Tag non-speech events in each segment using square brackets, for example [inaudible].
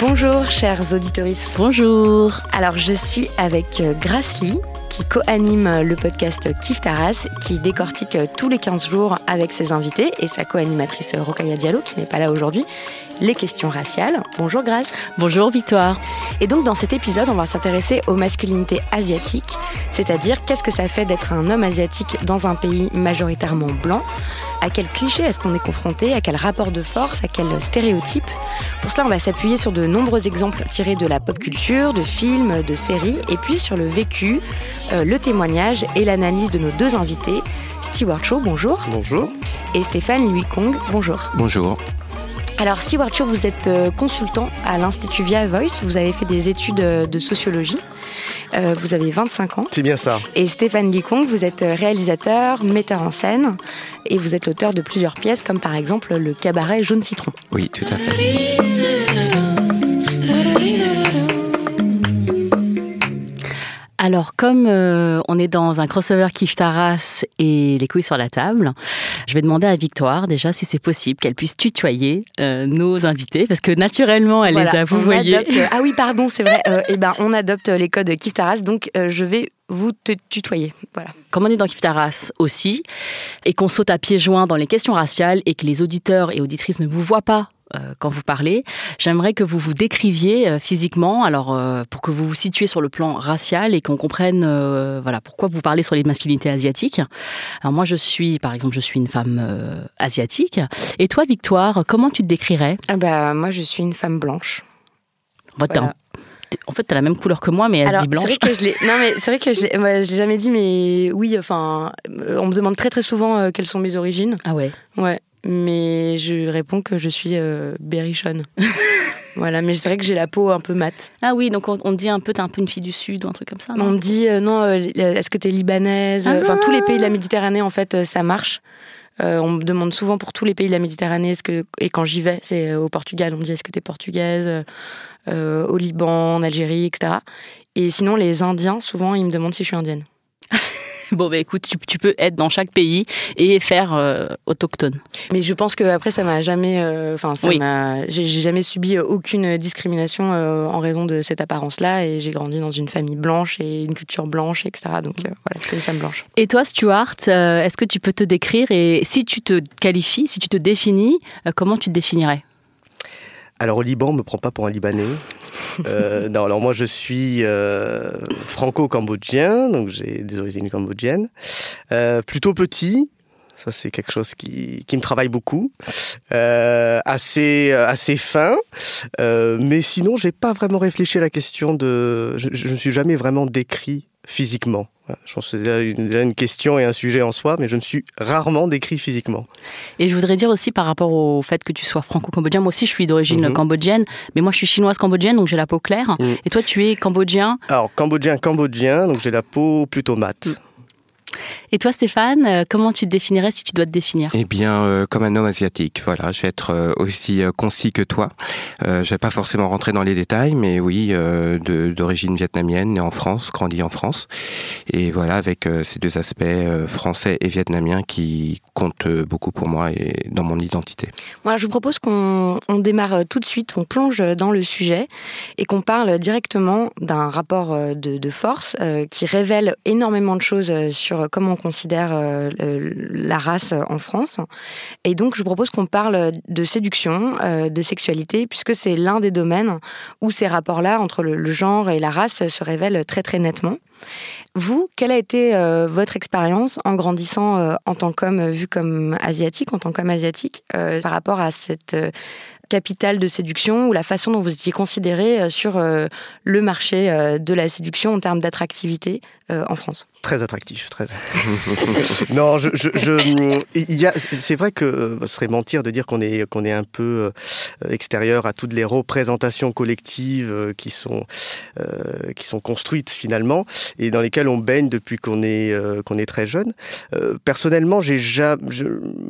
Bonjour chers auditoristes. Bonjour. Alors je suis avec euh, Grace Lee qui co-anime le podcast Kif Taras qui décortique tous les 15 jours avec ses invités et sa co-animatrice Rokaya Diallo qui n'est pas là aujourd'hui les questions raciales. Bonjour Grace. Bonjour Victoire. Et donc dans cet épisode, on va s'intéresser aux masculinités asiatiques, c'est-à-dire qu'est-ce que ça fait d'être un homme asiatique dans un pays majoritairement blanc? À quel cliché est-ce qu'on est confronté? À quel rapport de force? À quel stéréotype? Pour cela, on va s'appuyer sur de nombreux exemples tirés de la pop culture, de films, de séries, et puis sur le vécu, le témoignage et l'analyse de nos deux invités. Stewart Shaw, bonjour. Bonjour. Et Stéphane Louis Kong, bonjour. Bonjour. Alors, Stewart Shaw, vous êtes euh, consultant à l'Institut Via Voice. Vous avez fait des études euh, de sociologie. Euh, vous avez 25 ans. C'est bien ça. Et Stéphane Licong, vous êtes réalisateur, metteur en scène, et vous êtes auteur de plusieurs pièces, comme par exemple le cabaret Jaune Citron. Oui, tout à fait. Alors, comme euh, on est dans un crossover Kif Taras et les couilles sur la table, je vais demander à Victoire déjà si c'est possible qu'elle puisse tutoyer euh, nos invités parce que naturellement elle Voilà, les a vous voyez. adopte- [laughs] ah oui, pardon, c'est vrai. Euh, eh ben, on adopte les codes Kif Taras, donc euh, je vais vous te tutoyer. Voilà. Comme on est dans Kif Taras aussi et qu'on saute à pieds joints dans les questions raciales et que les auditeurs et auditrices ne vous voient pas euh, quand vous parlez, j'aimerais que vous vous décriviez euh, physiquement, alors euh, pour que vous vous situiez sur le plan racial et qu'on comprenne voilà pourquoi vous parlez sur les masculinités asiatiques. Alors moi je suis par exemple je suis une femme asiatique et toi Victoire comment tu te décrirais? Ah bah, moi, je suis une femme blanche. En fait, t'as Voilà. un- t'es- en fait, t'as la même couleur que moi, mais elle Alors, se dit c'est blanche. vrai que je l'ai. Non, mais c'est vrai que je l'ai- moi, j'ai jamais dit, mais oui, enfin, on me demande très très souvent quelles sont mes origines. Ah ouais. Ouais, mais je réponds que je suis euh, berrichonne. [laughs] voilà, mais c'est vrai que j'ai la peau un peu mate. Ah oui, donc on, on dit un peu, t'es un peu une fille du Sud ou un truc comme ça, On me dit, euh, non, euh, est-ce que t'es libanaise? Ah. Enfin, tous les pays de la Méditerranée, en fait, euh, ça marche. Euh, on me demande souvent pour tous les pays de la Méditerranée, est-ce que, et quand j'y vais, c'est euh, au Portugal, on me dit est-ce que t'es portugaise, euh, euh, au Liban, en Algérie, etc. Et sinon, les Indiens, souvent, ils me demandent si je suis indienne. [laughs] Bon, bah écoute, tu, tu peux être dans chaque pays et faire euh, autochtone. Mais je pense que après ça m'a jamais, euh, enfin ça Oui. m'a, j'ai jamais subi euh, aucune discrimination euh, en raison de cette apparence-là et j'ai grandi dans une famille blanche et une culture blanche, etc. Donc euh, voilà, je suis une femme blanche. Et toi, Stuart, euh, est-ce que tu peux te décrire et si tu te qualifies, si tu te définis, euh, comment tu te définirais? Alors au Liban, on me prend pas pour un Libanais. [laughs] Euh, non, alors moi je suis euh, franco-cambodgien, donc j'ai des origines cambodgiennes. Euh, plutôt petit, ça c'est quelque chose qui, qui me travaille beaucoup. Euh, assez euh, assez fin, Euh, mais sinon j'ai pas vraiment réfléchi à la question de. Je, je me suis jamais vraiment décrit physiquement. Je pense que c'est déjà une, question et un sujet en soi, mais je me suis rarement décrit physiquement. Et je voudrais dire aussi par rapport au fait que tu sois franco-cambodgien, moi aussi je suis d'origine Mhm. cambodgienne, mais moi je suis chinoise-cambodgienne, donc j'ai la peau claire. Mhm. Et toi, tu es cambodgien? Alors cambodgien, cambodgien, donc j'ai la peau plutôt mate. Et toi, Stéphane, euh, comment tu te définirais si tu dois te définir Eh bien, euh, comme un homme asiatique, voilà, je vais être euh, aussi concis que toi. Euh, je vais pas forcément rentrer dans les détails, mais oui, euh, d'origine vietnamienne, né en France, grandi en France, et voilà, avec euh, ces deux aspects euh, français et vietnamiens qui comptent beaucoup pour moi et dans mon identité. Voilà, je vous propose qu'on on démarre tout de suite, on plonge dans le sujet et qu'on parle directement d'un rapport de, de force euh, qui révèle énormément de choses sur comment on considère euh, la race en France. Et donc, je vous propose qu'on parle de séduction, euh, de sexualité, puisque c'est l'un des domaines où ces rapports-là entre le, genre et la race se révèlent très très nettement. Vous, quelle a été euh, votre expérience en grandissant en tant qu'homme vu comme asiatique, en tant qu'homme asiatique, par rapport à cette euh, capital de séduction ou la façon dont vous étiez considéré sur le marché de la séduction en termes d'attractivité en France? Très attractif, très. [laughs] non, je, je, je, c'est vrai que ce serait mentir de dire qu'on est qu'on est un peu extérieur à toutes les représentations collectives qui sont euh, qui sont construites finalement et dans lesquelles on baigne depuis qu'on est qu'on est très jeune. Euh, personnellement, j'ai jamais,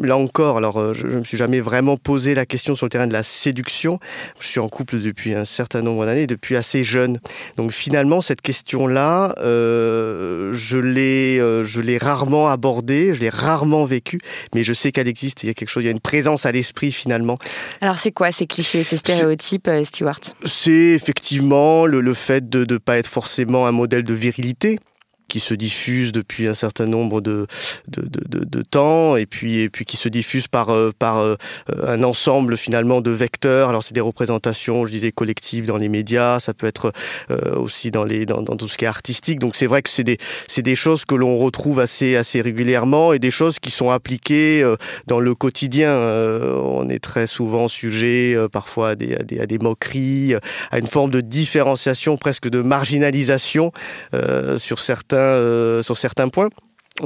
là encore, alors je, je me suis jamais vraiment posé la question sur le terrain de la séduction. Je suis en couple depuis un certain nombre d'années, depuis assez jeune. Donc finalement, cette question-là, euh, je l'ai, euh, je l'ai rarement abordée, je l'ai rarement vécue, mais je sais qu'elle existe. Il y a quelque chose, il y a une présence à l'esprit finalement. Alors c'est quoi ces clichés, ces stéréotypes, euh, Stewart C'est effectivement le, le fait de ne pas être forcément un modèle de virilité qui se diffuse depuis un certain nombre de, de, de, de temps et puis, et puis qui se diffuse par, euh, par euh, un ensemble finalement de vecteurs. Alors c'est des représentations, je disais, collectives dans les médias, ça peut être euh, aussi dans, les, dans, dans tout ce qui est artistique. Donc c'est vrai que c'est des, des choses que l'on retrouve assez, assez régulièrement et des choses qui sont appliquées dans le quotidien. On est très souvent sujet parfois à des, à des moqueries, à une forme de différenciation, presque de marginalisation sur certains euh, sur certains points.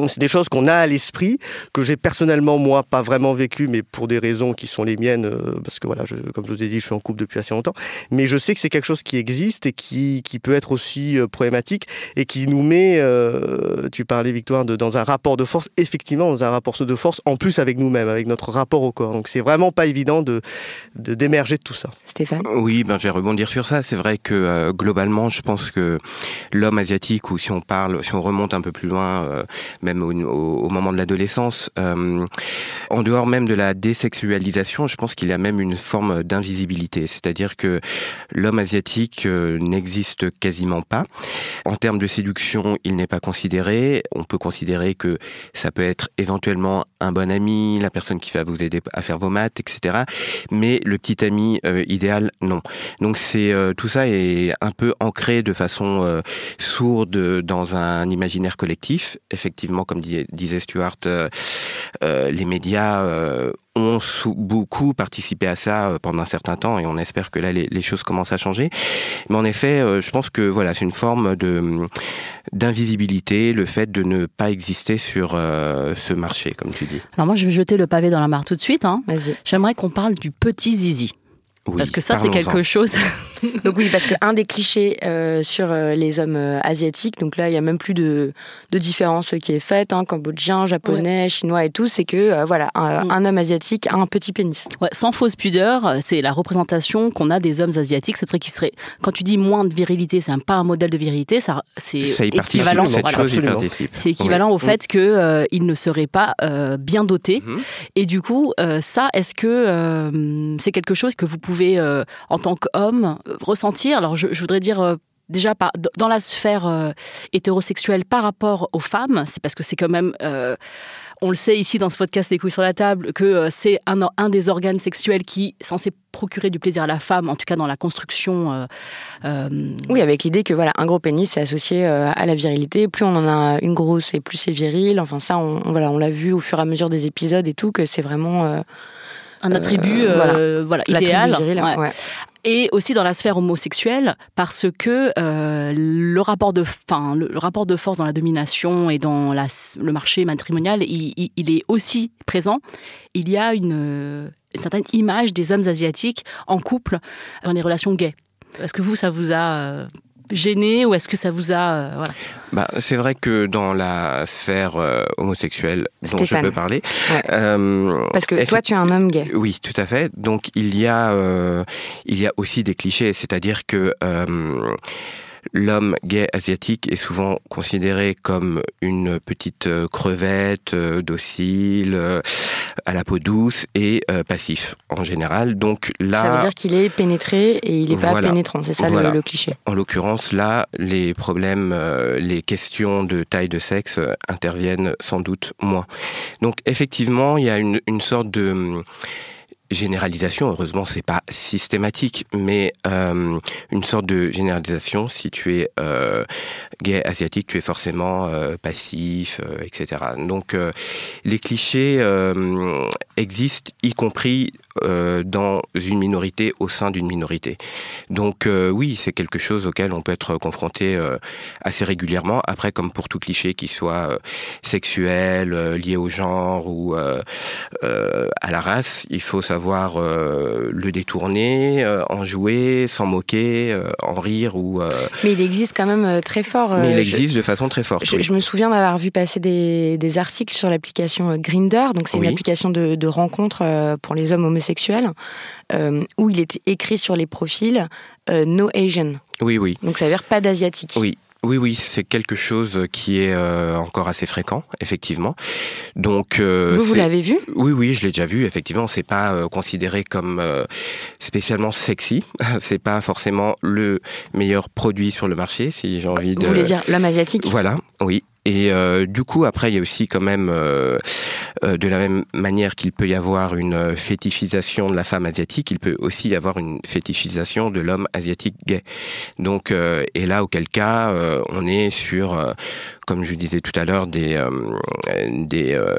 C'est des choses qu'on a à l'esprit, que j'ai personnellement, moi, pas vraiment vécu, mais pour des raisons qui sont les miennes, euh, parce que voilà, je, comme je vous ai dit, je suis en couple depuis assez longtemps. Mais je sais que c'est quelque chose qui existe et qui, qui peut être aussi euh, problématique et qui nous met, euh, tu parlais Victoire, de, dans un rapport de force, effectivement, dans un rapport de force, en plus avec nous-mêmes, avec notre rapport au corps. Donc c'est vraiment pas évident de d'émerger de, tout ça. Stéphane? Oui, ben, je vais rebondir sur ça. C'est vrai que euh, globalement, je pense que l'homme asiatique, ou si on parle, si on remonte un peu plus loin, euh, même au, moment de l'adolescence. Euh, en dehors même de la désexualisation, je pense qu'il y a même une forme d'invisibilité, c'est-à-dire que l'homme asiatique euh, n'existe quasiment pas. En termes de séduction, il n'est pas considéré. On peut considérer que ça peut être éventuellement un bon ami, la personne qui va vous aider à faire vos maths, etc. Mais le petit ami euh, idéal, non. Donc c'est tout ça est un peu ancré de façon sourde dans un imaginaire collectif. Effectivement comme disait Stuart, euh, euh, les médias euh, ont beaucoup participé à ça pendant un certain temps et on espère que là les, les choses commencent à changer. Mais en effet, je pense que voilà, c'est une forme de d'invisibilité, le fait de ne pas exister sur ce marché, comme tu dis. Alors moi, je vais jeter le pavé dans la mare tout de suite. Hein. J'aimerais qu'on parle du petit zizi. Oui, parce que ça, c'est quelque chose. [laughs] donc oui, parce qu'un des clichés euh, sur euh, les hommes euh, asiatiques, donc là, il y a même plus de, de différence qui est faite, hein, cambodgien, japonais, ouais. chinois et tout, c'est que euh, voilà, un, mm. un, homme asiatique a un petit pénis. Ouais, sans fausse pudeur, c'est la représentation qu'on a des hommes asiatiques. Ce serait qui serait, quand tu dis moins de virilité, c'est pas un modèle de virilité, ça, c'est équivalent. Voilà, c'est équivalent oui. au fait mm. qu'il ne serait pas bien doté. Mm. Et du coup, ça, est-ce que c'est quelque chose que vous pouvez euh, en tant qu'homme, ressentir Alors, je, voudrais dire euh, déjà dans la sphère euh, hétérosexuelle par rapport aux femmes, c'est parce que c'est quand même, euh, on le sait ici dans ce podcast Les couilles sur la table, que euh, c'est un, des organes sexuels qui est censé procurer du plaisir à la femme, en tout cas dans la construction. Euh, oui, avec l'idée que voilà, un gros pénis c'est associé à la virilité. Plus on en a une grosse et plus c'est viril. Enfin ça, on voilà, on l'a vu au fur et à mesure des épisodes et tout que c'est vraiment un attribut euh, voilà, voilà idéal. Viril, ouais. Ouais. Et aussi dans la sphère homosexuelle, parce que euh, le rapport de, enfin, le, le, rapport de force dans la domination et dans la, le marché matrimonial, il, il, il, est aussi présent. Il y a une, certaine image des hommes asiatiques en couple dans les relations gays. Est-ce que vous, ça vous a euh, gêné ou est-ce que ça vous a euh, voilà bah, c'est vrai que dans la sphère euh, homosexuelle dont Stéphane. je peux parler ouais. euh, parce que toi tu es un homme gay oui tout à fait donc il y a euh, il y a aussi des clichés c'est-à-dire que euh, l'homme gay asiatique est souvent considéré comme une petite euh, crevette euh, docile, euh, à la peau douce et passif en général. Donc là, ça veut dire qu'il est pénétré et il n'est pas voilà, pénétrant, c'est ça voilà. le, le, cliché. En l'occurrence, là, les problèmes, les questions de taille de sexe interviennent sans doute moins. Donc effectivement, il y a une, une sorte de généralisation, heureusement c'est pas systématique, mais euh, une sorte de généralisation, si tu es euh, gay asiatique, tu es forcément euh, passif, etc. Donc les clichés existent, y compris euh, dans une minorité au sein d'une minorité. Donc euh, oui, c'est quelque chose auquel on peut être confronté euh, assez régulièrement. Après, comme pour tout cliché qui soit sexuel, lié au genre ou à la race, il faut savoir le détourner, en jouer, s'en moquer, en rire ou. Mais il existe quand même très fort. mais il je- existe de façon très forte. Je, oui. je me souviens d'avoir vu passer des, des articles sur l'application Grinder, donc c'est Oui. une application de, de rencontre pour les hommes homosexuels, euh, où il était écrit sur les profils euh, No Asian, Oui, oui. donc ça veut dire pas d'asiatique. Oui. Oui, oui, c'est quelque chose qui est euh, encore assez fréquent, effectivement. Donc, euh, vous, vous l'avez vu? Oui, oui, je l'ai déjà vu. Effectivement, c'est pas euh, considéré comme spécialement sexy. [laughs] c'est pas forcément le meilleur produit sur le marché, si j'ai envie de. Vous voulez dire l'homme asiatique? Voilà, oui. Et euh, du coup, après, il y a aussi quand même, euh, euh, de la même manière qu'il peut y avoir une euh, fétichisation de la femme asiatique, il peut aussi y avoir une fétichisation de l'homme asiatique gay. Donc, euh, et là, auquel cas, euh, on est sur, comme je disais tout à l'heure, des euh, des euh,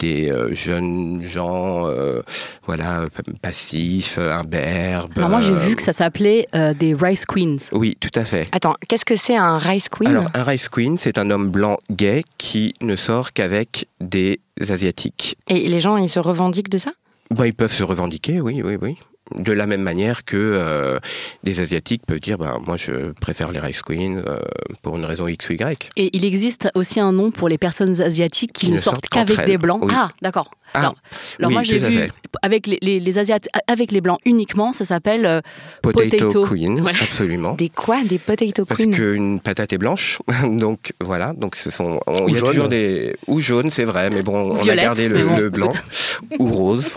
des euh, jeunes gens, euh, voilà, passifs, imberbes. Alors moi j'ai vu que ça s'appelait euh, des Rice Queens. Oui, tout à fait. Attends, qu'est-ce que c'est un Rice Queen? Alors, un Rice Queen, c'est un homme blanc gay qui ne sort qu'avec des Asiatiques. Et les gens, ils se revendiquent de ça? Bon, ils peuvent se revendiquer, oui, oui, oui. De la même manière que euh, des Asiatiques peuvent dire, bah, moi je préfère les Rice Queens euh, pour une raison X ou Y. Et il existe aussi un nom pour les personnes asiatiques qui, Qui ne sortent sortent qu'avec des blancs. Oui. Ah, d'accord. Ah, alors, alors oui, moi j'ai vu fait. avec les, les, les asiates avec les blancs uniquement, ça s'appelle euh, Potato, Potato. Queen, Ouais. absolument. Des quoi? Des potato Parce queen? qu'une patate est blanche, [laughs] donc voilà, donc ce sont, on- il y a toujours des ou jaune, c'est vrai, mais bon, on violette, a gardé le, mais bon. le blanc [laughs] ou rose.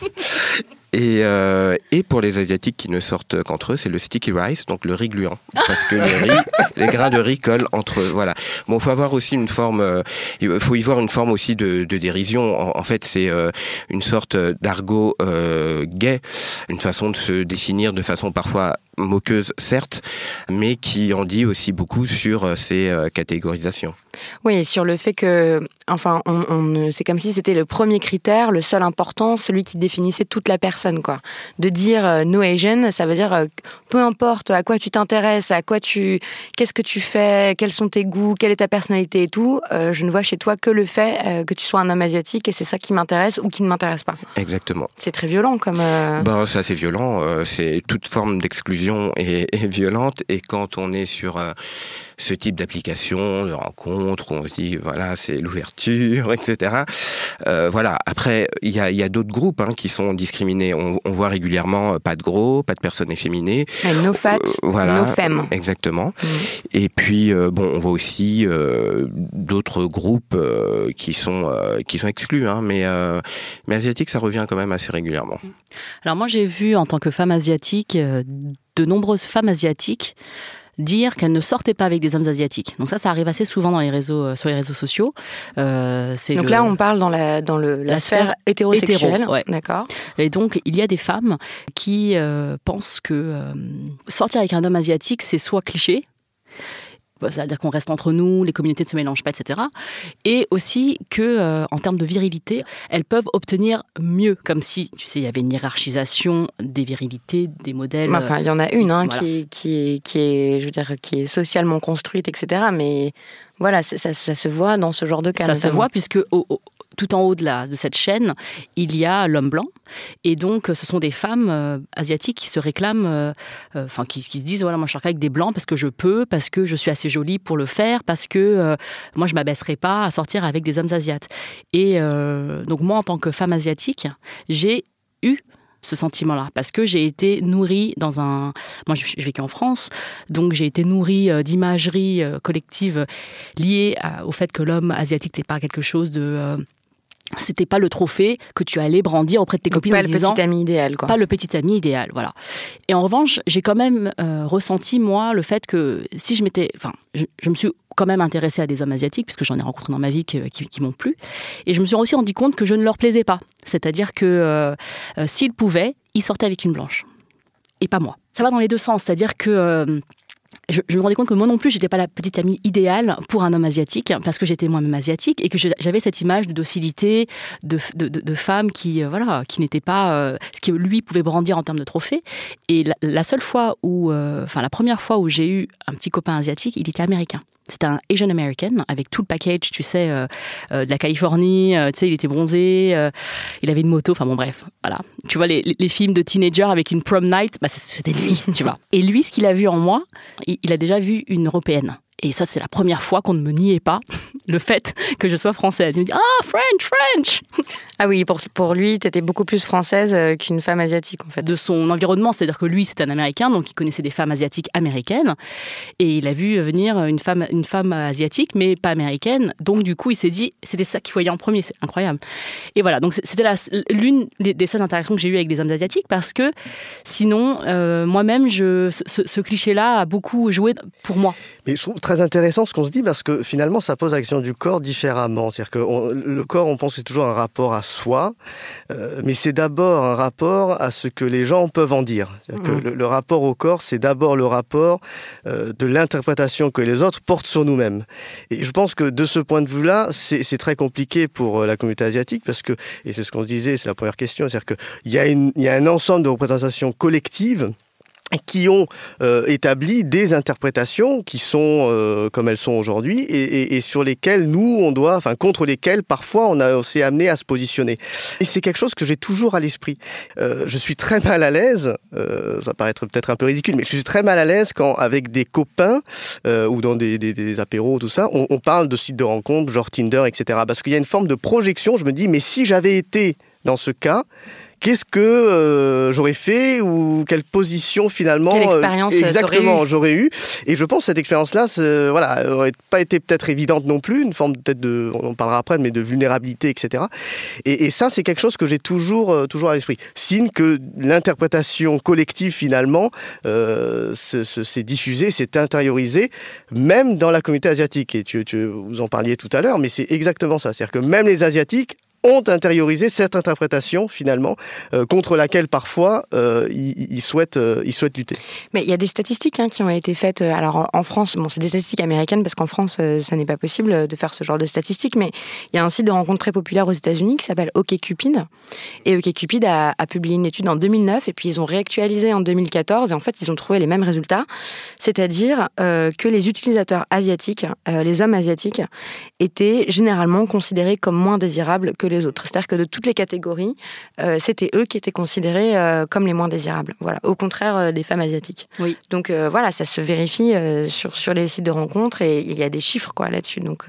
Et, euh, et pour les asiatiques qui ne sortent qu'entre eux, c'est le sticky rice, donc le riz gluant, parce que les, riz, [laughs] les grains de riz collent entre eux. Voilà. Bon, faut avoir aussi une forme, euh, il faut y voir une forme aussi de, de dérision. En, en fait, c'est euh, une sorte d'argot euh, gay, une façon de se définir de façon parfois moqueuse, certes, mais qui en dit aussi beaucoup sur euh, ces euh, catégorisations. Oui, sur le fait que, enfin, on, on- c'est comme si c'était le premier critère, le seul important, celui qui définissait toute la personne, quoi. De dire euh, no Asian, ça veut dire euh, peu importe à quoi tu t'intéresses, à quoi tu, qu'est-ce que tu fais, quels sont tes goûts, quelle est ta personnalité et tout. euh, je ne vois chez toi que le fait que tu sois un homme asiatique et c'est ça qui m'intéresse ou qui ne m'intéresse pas. Exactement. C'est très violent comme. Ben, c'est assez violent. c'est toute forme d'exclusion est, violente. Et quand on est sur euh, ce type d'application, de rencontre, où on se dit voilà, c'est l'ouverture, [laughs] etc. euh, voilà. Après, il y a, il y a d'autres groupes hein, qui sont discriminés. On, on voit régulièrement euh, pas de gros, pas de personnes efféminées. ouais, no fat, Euh, voilà, no femme. Exactement. Mhm. Et puis euh, bon, on voit aussi euh, d'autres groupes euh, qui sont euh, qui sont exclus, hein, mais euh, mais asiatique, ça revient quand même assez régulièrement. Alors moi j'ai vu en tant que femme asiatique euh, de nombreuses femmes asiatiques dire qu'elles ne sortaient pas avec des hommes asiatiques. Donc ça, ça arrive assez souvent dans les réseaux, euh, sur les réseaux sociaux. Euh, c'est Donc le- là, on parle dans la, dans le, la, La sphère, sphère hétérosexuelle. hétéro, ouais. D'accord. Et donc, il y a des femmes qui euh, pensent que euh, sortir avec un homme asiatique, c'est soit cliché, c'est-à-dire qu'on reste entre nous, les communautés ne se mélangent pas, etc. Et aussi que, euh, en termes de virilité, elles peuvent obtenir mieux, comme si, tu sais, il y avait une hiérarchisation des virilités, des modèles. Enfin, il y en a une hein, voilà. qui, est, qui, est, qui, est, je veux dire, qui est socialement construite, etc. Mais voilà, ça, ça- ça se voit dans ce genre de cas. Ça se voit puisque au- au- tout en haut de, la, de cette chaîne, il y a l'homme blanc. Et donc, ce sont des femmes euh, asiatiques qui se réclament, euh, euh, enfin, qui, se disent voilà, moi, je sors avec des blancs parce que je peux, parce que je suis assez jolie pour le faire, parce que moi, je m'abaisserai pas à sortir avec des hommes asiates. Et donc, moi, en tant que femme asiatique, j'ai eu ce sentiment-là parce que j'ai été nourrie dans un moi j'ai vécu en France donc j'ai été nourrie euh, d'imagerie euh, collective liée à- au fait que l'homme asiatique n'est pas quelque chose de c'était pas le trophée que tu allais brandir auprès de tes Donc, copines pas en le disant petit ami idéal, quoi. pas le petit ami idéal, voilà. Et en revanche, j'ai quand même euh, ressenti moi le fait que si je m'étais, enfin, je, je me suis quand même intéressée à des hommes asiatiques puisque j'en ai rencontré dans ma vie qui, qui, qui m'ont plu, et je me suis aussi rendu compte que je ne leur plaisais pas. C'est-à-dire que euh, euh, s'ils pouvaient, ils sortaient avec une blanche et pas moi. Ça va dans les deux sens, c'est-à-dire que euh, je, me rendais compte que moi non plus, j'étais pas la petite amie idéale pour un homme asiatique, parce que j'étais moi-même asiatique et que j'avais cette image de docilité, de, de, de, femme qui, euh, voilà, qui n'était pas euh, ce que lui pouvait brandir en termes de trophée. Et la, seule fois où, euh, enfin, la première fois où j'ai eu un petit copain asiatique, il était américain. C'était un Asian American avec tout le package, tu sais, euh, euh, de la Californie. Euh, tu sais, il était bronzé, il avait une moto. Enfin bon, bref, voilà. Tu vois les, les, films de teenager avec une prom night, bah, c'était lui, [laughs] tu vois. Et lui, ce qu'il a vu en moi, il a déjà vu une européenne. Et ça, c'est la première fois qu'on ne me niait pas [laughs] le fait que je sois française. Il me dit Ah, French, French Ah oui, pour, pour lui, tu étais beaucoup plus française euh, qu'une femme asiatique, en fait. De son environnement, c'est-à-dire que lui, c'était un Américain, donc il connaissait des femmes asiatiques américaines. Et il a vu venir une femme, une femme asiatique, mais pas américaine. Donc, du coup, il s'est dit C'était ça qu'il voyait en premier, c'est incroyable. Et voilà, donc c'était l'une des seules interactions que j'ai eues avec des hommes asiatiques, parce que sinon, euh, moi-même, ce, ce cliché-là a beaucoup joué pour moi. Mais je trouve très intéressant ce qu'on se dit parce que finalement, ça pose l'action du corps différemment. C'est-à-dire que le corps, on pense que c'est toujours un rapport à soi, euh, mais c'est d'abord un rapport à ce que les gens peuvent en dire. Que mmh. le, rapport au corps, c'est d'abord le rapport euh, de l'interprétation que les autres portent sur nous-mêmes. Et je pense que de ce point de vue-là, c'est très compliqué pour euh, la communauté asiatique parce que, et c'est ce qu'on se disait, c'est la première question, c'est-à-dire qu'il y, a il y a un ensemble de représentations collectives qui ont euh, établi des interprétations qui sont euh, comme elles sont aujourd'hui et, sur lesquelles nous on doit, enfin contre lesquelles parfois on, a, s'est amené à se positionner. Et c'est quelque chose que j'ai toujours à l'esprit. Euh, je suis très mal à l'aise, ça paraît peut-être un peu ridicule, mais je suis très mal à l'aise quand avec des copains ou dans des, des, des, apéros tout ça, on, on parle de sites de rencontres genre Tinder, etc. Parce qu'il y a une forme de projection. Je me dis mais si j'avais été dans ce cas, qu'est-ce que euh, j'aurais fait ou quelle position finalement quelle expérience euh, exactement j'aurais eu. Et je pense que cette expérience là voilà aurait pas été peut-être évidente non plus une forme peut-être de on en parlera après mais de vulnérabilité etc et, et ça c'est quelque chose que j'ai toujours euh, toujours à l'esprit. Signe que l'interprétation collective finalement euh, s'est diffusée s'est intériorisée même dans la communauté asiatique. Et tu, tu vous en parliez tout à l'heure mais c'est exactement ça. C'est-à-dire que même les asiatiques ont intériorisé cette interprétation finalement euh, contre laquelle parfois euh, ils, souhaitent euh, ils souhaitent lutter. Mais il y a des statistiques hein, qui ont été faites. Alors en, France, bon, c'est des statistiques américaines parce qu'en France, ça n'est pas possible de faire ce genre de statistiques. Mais il y a un site de rencontre très populaire aux États-Unis qui s'appelle OkCupid et OkCupid a, a publié une étude en 2009 et puis ils ont réactualisé en 2014 et en fait ils ont trouvé les mêmes résultats, c'est-à-dire que les utilisateurs asiatiques, les hommes asiatiques, étaient généralement considérés comme moins désirables que les autres. C'est-à-dire que de toutes les catégories, euh, c'était eux qui étaient considérés euh, comme les moins désirables. Voilà, au contraire euh, des femmes asiatiques. Oui. Donc voilà, ça se vérifie sur sur les sites de rencontres et il y a des chiffres quoi là-dessus. Donc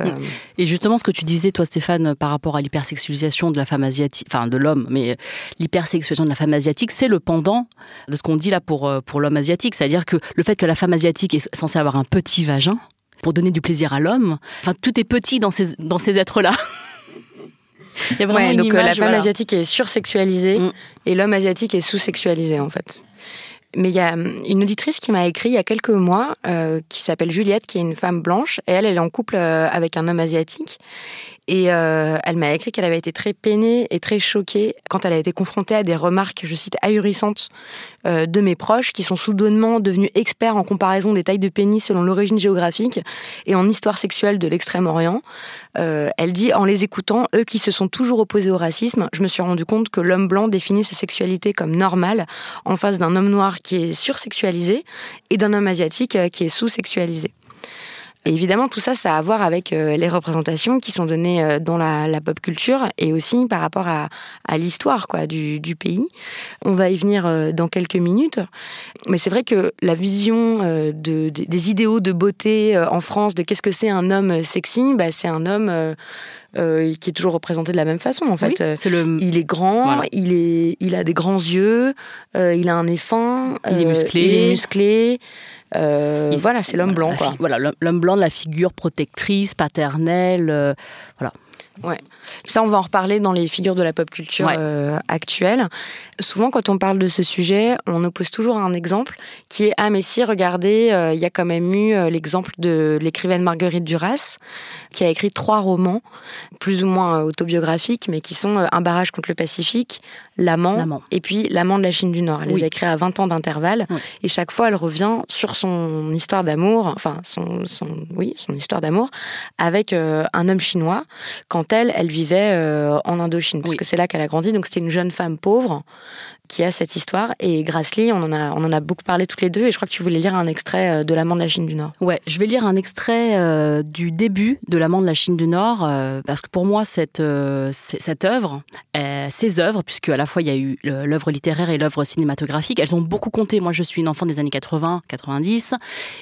et justement ce que tu disais toi Stéphane par rapport à l'hypersexualisation de la femme asiatique, enfin de l'homme, mais l'hypersexualisation de la femme asiatique, c'est le pendant de ce qu'on dit là pour pour l'homme asiatique, c'est-à-dire que le fait que la femme asiatique est censée avoir un petit vagin pour donner du plaisir à l'homme. Enfin, tout est petit dans ces, dans ces êtres-là. [laughs] [laughs] Il y a vraiment donc euh, la femme asiatique est sursexualisée mm. et l'homme asiatique est sous-sexualisé en fait. Mais il y a hum, une auditrice qui m'a écrit il y a quelques mois, euh, qui s'appelle Juliette, qui est une femme blanche, et elle, elle est en couple euh, avec un homme asiatique. Et euh, elle m'a écrit qu'elle avait été très peinée et très choquée quand elle a été confrontée à des remarques, je cite, ahurissantes euh, de mes proches qui sont soudainement devenus experts en comparaison des tailles de pénis selon l'origine géographique et en histoire sexuelle de l'Extrême-Orient. Euh, elle dit, en les écoutant, eux qui se sont toujours opposés au racisme, je me suis rendu compte que l'homme blanc définit sa sexualité comme normale en face d'un homme noir qui est sursexualisé et d'un homme asiatique qui est sous-sexualisé. Et évidemment, tout ça, ça a à voir avec euh, les représentations qui sont données euh, dans la, la pop culture et aussi par rapport à, à l'histoire quoi du, du, pays. On va y venir euh, dans quelques minutes, mais c'est vrai que la vision de, de, des idéaux de beauté en France, de qu'est-ce que c'est un homme sexy, bah, c'est un homme euh, qui est toujours représenté de la même façon en fait. Oui, c'est le... Il est grand, voilà. il est, il a des grands yeux, euh, il a un nez fin, il est musclé, il est musclé. Euh, voilà, c'est l'homme blanc. Quoi. Voilà, l'homme blanc de la figure protectrice, paternelle. Euh, voilà. Ouais. Ça, on va en reparler dans les figures de la pop culture Ouais. euh, actuelle. Souvent, quand on parle de ce sujet, on oppose toujours un exemple qui est Ah, mais si, regardez, euh, il y a quand même eu euh, l'exemple de l'écrivaine Marguerite Duras, qui a écrit trois romans, plus ou moins euh, autobiographiques, mais qui sont euh, Un barrage contre le Pacifique, L'amant, et puis L'amant de la Chine du Nord. Elle Oui. les a écrits à 20 ans d'intervalle, Oui. et chaque fois, elle revient sur son histoire d'amour, enfin, son, son, oui, son histoire d'amour, avec un homme chinois quand elle, elle vivait en Indochine, parce Oui. que c'est là qu'elle a grandi. Donc c'était une jeune femme pauvre qui a cette histoire. Et Grassley, on en a, on en a beaucoup parlé toutes les deux. Et je crois que tu voulais lire un extrait euh, de l'amant de la Chine du Nord. Ouais, je vais lire un extrait euh, du début de l'amant de la Chine du Nord, euh, parce que pour moi, cette, cette œuvre, ces œuvres, puisque à la fois il y a eu l'œuvre littéraire et l'œuvre cinématographique, elles ont beaucoup compté. Moi, je suis une enfant des années 80, 90,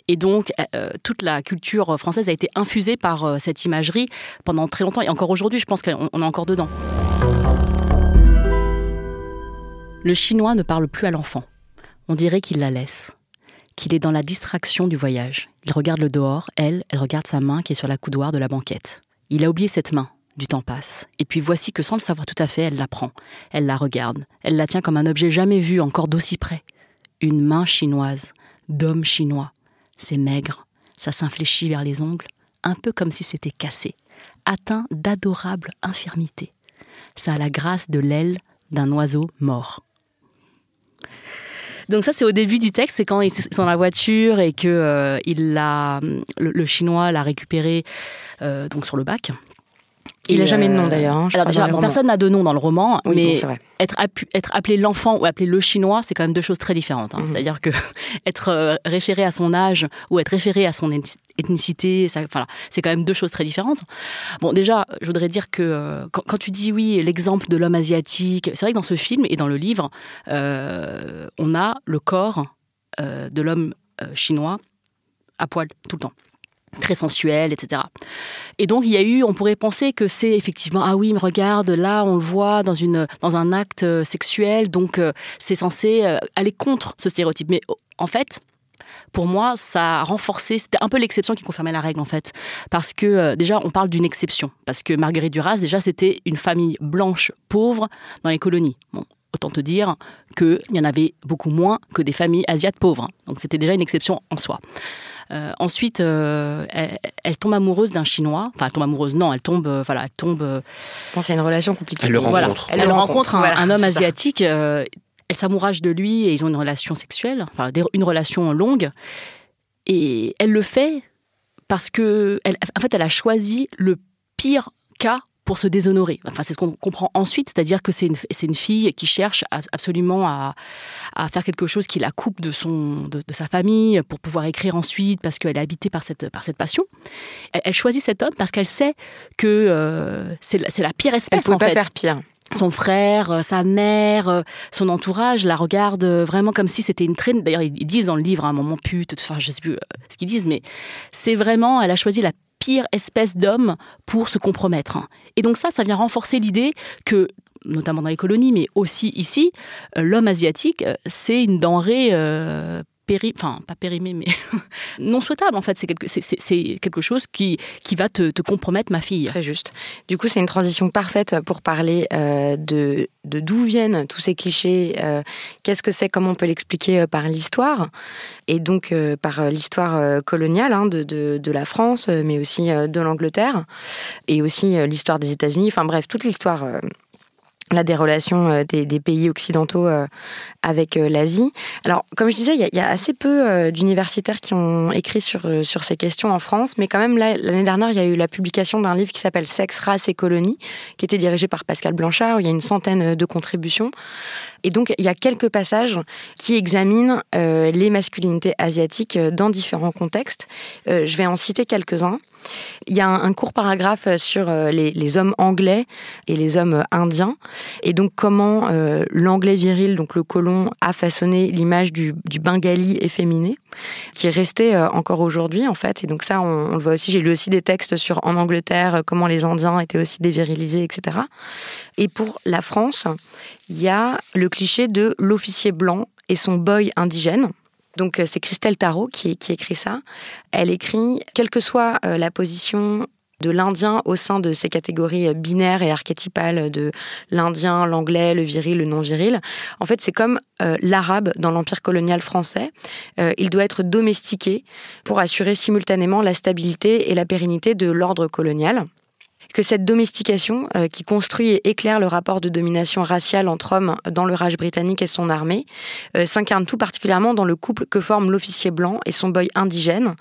et donc toute la culture française a été infusée par cette imagerie pendant très longtemps, et encore aujourd'hui, je pense qu'on on est encore dedans. Le chinois ne parle plus à l'enfant. On dirait qu'il la laisse qu'il est dans la distraction du voyage. Il regarde le dehors, elle, elle regarde sa main qui est sur la coudoir de la banquette. Il a oublié cette main. Du temps passe. Et puis voici que sans le savoir tout à fait, elle la prend. Elle la regarde. Elle la tient comme un objet jamais vu, encore d'aussi près. Une main chinoise, d'homme chinois. C'est maigre. Ça s'infléchit vers les ongles, un peu comme si c'était cassé, atteint d'adorable infirmité. Ça a la grâce de l'aile d'un oiseau mort. Donc ça, c'est au début du texte, c'est quand ils sont dans la voiture et que euh, il le chinois l'a récupéré euh, donc sur le bac. Il Et, a jamais de nom euh, d'ailleurs. hein, Alors déjà, personne n'a de nom dans le roman, Oui, mais être, appelé l'enfant ou appelé le chinois, c'est quand même deux choses très différentes. hein. Mhm. C'est-à-dire que [laughs] être euh, référé à son âge ou être référé à son ethni- ethnicité, ça, enfin, c'est quand même deux choses très différentes. Bon, déjà, je voudrais dire que euh, quand, quand tu dis oui, l'exemple de l'homme asiatique, c'est vrai que dans ce film et dans le livre, euh, on a le corps euh, de l'homme euh, chinois à poil tout le temps très sensuel, etc. Et donc il y a eu, on pourrait penser que c'est effectivement ah oui, mais regarde là on le voit dans une dans un acte euh, sexuel, donc euh, c'est censé euh, aller contre ce stéréotype. Mais en fait, pour moi, ça a renforcé, c'était un peu l'exception qui confirmait la règle en fait. Parce que déjà, on parle d'une exception. Parce que Marguerite Duras, déjà, c'était une famille blanche pauvre dans les colonies. Bon, autant te dire qu'il y en avait beaucoup moins que des familles asiates pauvres. Donc c'était déjà une exception en soi. Euh, ensuite, euh, elle, elle tombe amoureuse d'un Chinois. Enfin, elle tombe amoureuse, non, elle tombe, euh, voilà, elle tombe. euh, Je pense qu'il y a une relation compliquée. Elle le Voilà. rencontre. elle, le rencontre, un, voilà, un homme asiatique. euh, elle s'amourage de lui et ils ont une relation sexuelle, enfin des- une relation longue. Et elle le fait parce que, elle, en fait, elle a choisi le pire cas pour se déshonorer. Enfin, c'est ce qu'on comprend ensuite, c'est-à-dire que c'est une, une fille qui cherche a- absolument à, à faire quelque chose qui la coupe de, son, de, de sa famille pour pouvoir écrire ensuite, parce qu'elle est habitée par cette, par cette passion. Elle, elle choisit cet homme parce qu'elle sait que euh, c'est la- pire Elle espèce, pouvait en pas fait faire pire. son frère, euh, sa mère, euh, son entourage la regardent euh, vraiment comme si c'était une traîne. D'ailleurs, ils disent dans le livre à un moment pute, enfin, je sais plus ce qu'ils disent, mais c'est vraiment, elle a choisi la espèce d'homme pour se compromettre. Et donc ça, ça vient renforcer l'idée que notamment dans les colonies, mais aussi ici, euh, l'homme asiatique, euh, c'est une denrée euh, pas périmée, mais [laughs] non souhaitable en fait. C'est quelque, chose qui, qui va te, compromettre, ma fille. Très juste. Du coup, c'est une transition parfaite pour parler euh, de d'où viennent tous ces clichés, euh, qu'est-ce que c'est, comment on peut l'expliquer euh, par l'histoire, et donc par l'histoire coloniale hein, de, de, de la France, mais aussi de l'Angleterre, et aussi l'histoire des États-Unis, enfin bref, toute l'histoire. Là, des relations euh, des, pays occidentaux euh, avec euh, l'Asie. Alors, comme je disais, il y, a- assez peu d'universitaires qui ont écrit sur, sur ces questions en France, mais quand même, l'année dernière, il y a eu la publication d'un livre qui s'appelle Sexe, race et colonie, qui était dirigé par Pascal Blanchard, où il y a une centaine de contributions. Et donc, il y a quelques passages qui examinent euh, les masculinités asiatiques euh, dans différents contextes. Euh, je vais en citer quelques-uns. Il y a un, court paragraphe sur les, hommes anglais et les hommes indiens, et donc comment l'anglais viril, donc le colon, a façonné l'image du bengali efféminé, qui est resté euh, encore aujourd'hui en fait. Et donc ça, on, le voit aussi. J'ai lu aussi des textes sur en Angleterre euh, comment les Indiens étaient aussi dévirilisés, etc. Et pour la France, il y a le cliché de l'officier blanc et son boy indigène. Donc euh, c'est Christelle Tarot qui, écrit ça. Elle écrit, quelle que soit la position de l'indien au sein de ces catégories binaires et archétypales de l'indien, l'anglais, le viril, le non viril. En fait, c'est comme euh, l'arabe dans l'empire colonial français. Euh, il doit être domestiqué pour assurer simultanément la stabilité et la pérennité de l'ordre colonial que cette domestication, euh, qui construit et éclaire le rapport de domination raciale entre hommes dans le Raj britannique et son armée, euh, s'incarne tout particulièrement dans le couple que forment l'officier blanc et son boy indigène.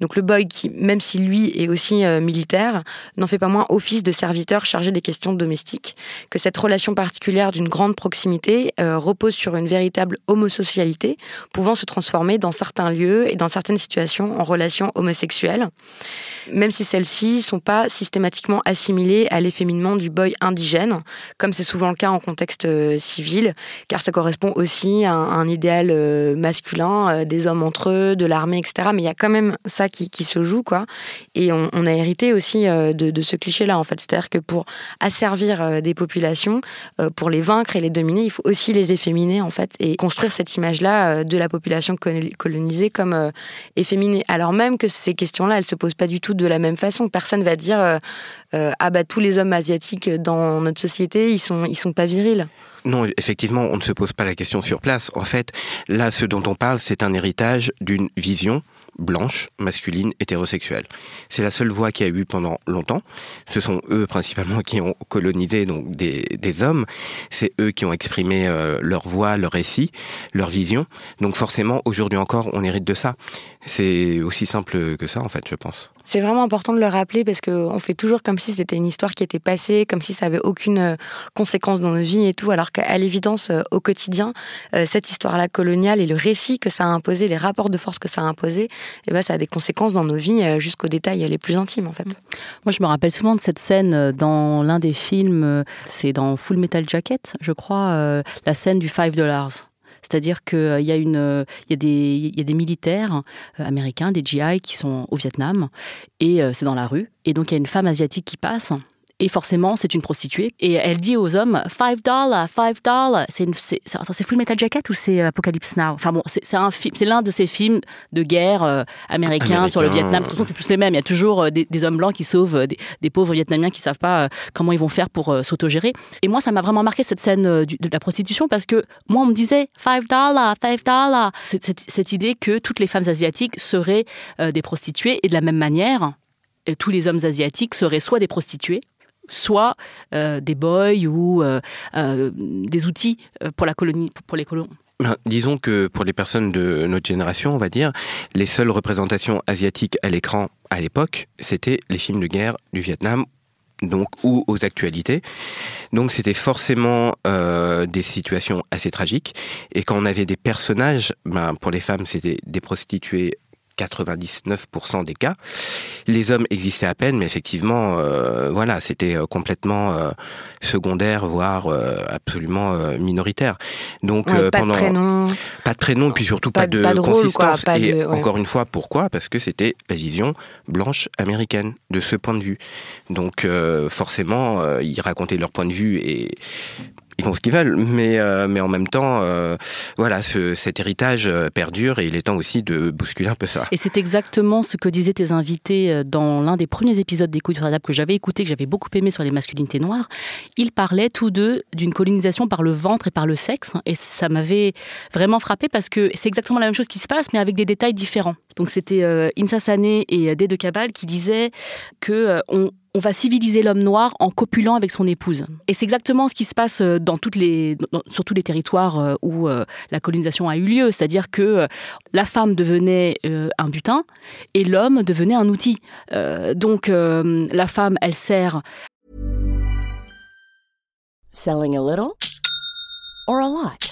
Donc le boy qui, même si lui est aussi euh, militaire, n'en fait pas moins office de serviteur chargé des questions domestiques. Que cette relation particulière d'une grande proximité repose sur une véritable homosocialité, pouvant se transformer dans certains lieux et dans certaines situations en relations homosexuelles, même si celles-ci sont pas systématiquement assimilé à l'efféminement du boy indigène, comme c'est souvent le cas en contexte euh, civil, car ça correspond aussi à un, idéal euh, masculin, euh, des hommes entre eux, de l'armée, etc. Mais il y a quand même ça qui, se joue, quoi. Et on, a hérité aussi de, ce cliché-là, en fait. C'est-à-dire que pour asservir des populations, pour les vaincre et les dominer, il faut aussi les efféminer, en fait, et construire cette image-là de la population colonisée comme efféminée. Alors même que ces questions-là, elles se posent pas du tout de la même façon. Personne va dire euh, ah bah tous les hommes asiatiques dans notre société, ils sont ils sont pas virils. Non, effectivement, on ne se pose pas la question sur place. En fait, là, ce dont on parle, c'est un héritage d'une vision blanche, masculine, hétérosexuelle. C'est la seule voix qu'il y a eu pendant longtemps. Ce sont eux principalement qui ont colonisé donc des, des hommes. C'est eux qui ont exprimé euh, leur voix, leur récit, leur vision. Donc forcément, aujourd'hui encore, on hérite de ça. C'est aussi simple que ça, en fait, je pense. C'est vraiment important de le rappeler parce qu'on fait toujours comme si c'était une histoire qui était passée, comme si ça avait aucune euh, conséquence dans nos vies et tout, alors qu'à l'évidence, euh, au quotidien, cette histoire-là coloniale et le récit que ça a imposé, les rapports de force que ça a imposé, eh ben, ça a des conséquences dans nos vies euh, jusqu'aux détails les plus intimes en fait. Mm. Moi je me rappelle souvent de cette scène euh, dans l'un des films, euh, c'est dans Full Metal Jacket, je crois, la scène du 5 dollars. C'est-à-dire qu'il y, a une, il y, a des, militaires américains, des GI, qui sont au Vietnam, et c'est dans la rue. Et donc il y a une femme asiatique qui passe, et forcément, c'est une prostituée. Et elle dit aux hommes, 5 dollars, 5 dollars. C'est, c'est, Full Metal Jacket ou c'est Apocalypse Now? Enfin bon, c'est, un film, c'est l'un de ces films de guerre euh, américains sur le Vietnam. De toute façon, c'est tous les mêmes. Il y a toujours euh, des, hommes blancs qui sauvent euh, des, pauvres Vietnamiens qui savent pas comment ils vont faire pour s'autogérer. Et moi, ça m'a vraiment marqué cette scène de la prostitution parce que moi, on me disait 5 dollars, 5 dollars. Cette, cette, idée que toutes les femmes asiatiques seraient des prostituées et de la même manière, tous les hommes asiatiques seraient soit des prostituées, soit euh, des boys ou euh, euh, des outils pour la colonie, pour les colons. Ben, disons que pour les personnes de notre génération, on va dire, les seules représentations asiatiques à l'écran à l'époque, c'était les films de guerre du Vietnam donc ou aux actualités. Donc c'était forcément des situations assez tragiques. Et quand on avait des personnages, ben, pour les femmes c'était des prostituées 99% des cas. Les hommes existaient à peine, mais effectivement, euh, voilà, c'était euh, complètement euh, secondaire, voire absolument minoritaire. Donc pas pendant de prénom, pas de prénom, puis surtout pas, de, consistance. Et encore une fois, pourquoi? Parce que c'était la vision blanche américaine de ce point de vue. Donc forcément, ils racontaient leur point de vue et ils font ce qu'ils veulent, mais euh, mais en même temps, euh, voilà, ce, cet héritage euh, perdure et il est temps aussi de bousculer un peu ça. Et c'est exactement ce que disaient tes invités dans l'un des premiers épisodes d'Écoute sur la table que j'avais écouté, que j'avais beaucoup aimé sur les masculinités noires. Ils parlaient tous deux d'une colonisation par le ventre et par le sexe, et ça m'avait vraiment frappé parce que c'est exactement la même chose qui se passe, mais avec des détails différents. Donc c'était Insa Sané et Dé de Cabal qui disaient que on, on va civiliser l'homme noir en copulant avec son épouse. Et c'est exactement ce qui se passe euh, dans toutes les, sur tous les territoires euh, où euh, la colonisation a eu lieu. C'est-à-dire que la femme devenait un butin et l'homme devenait un outil. donc la femme, elle sert. Selling a little or a lot?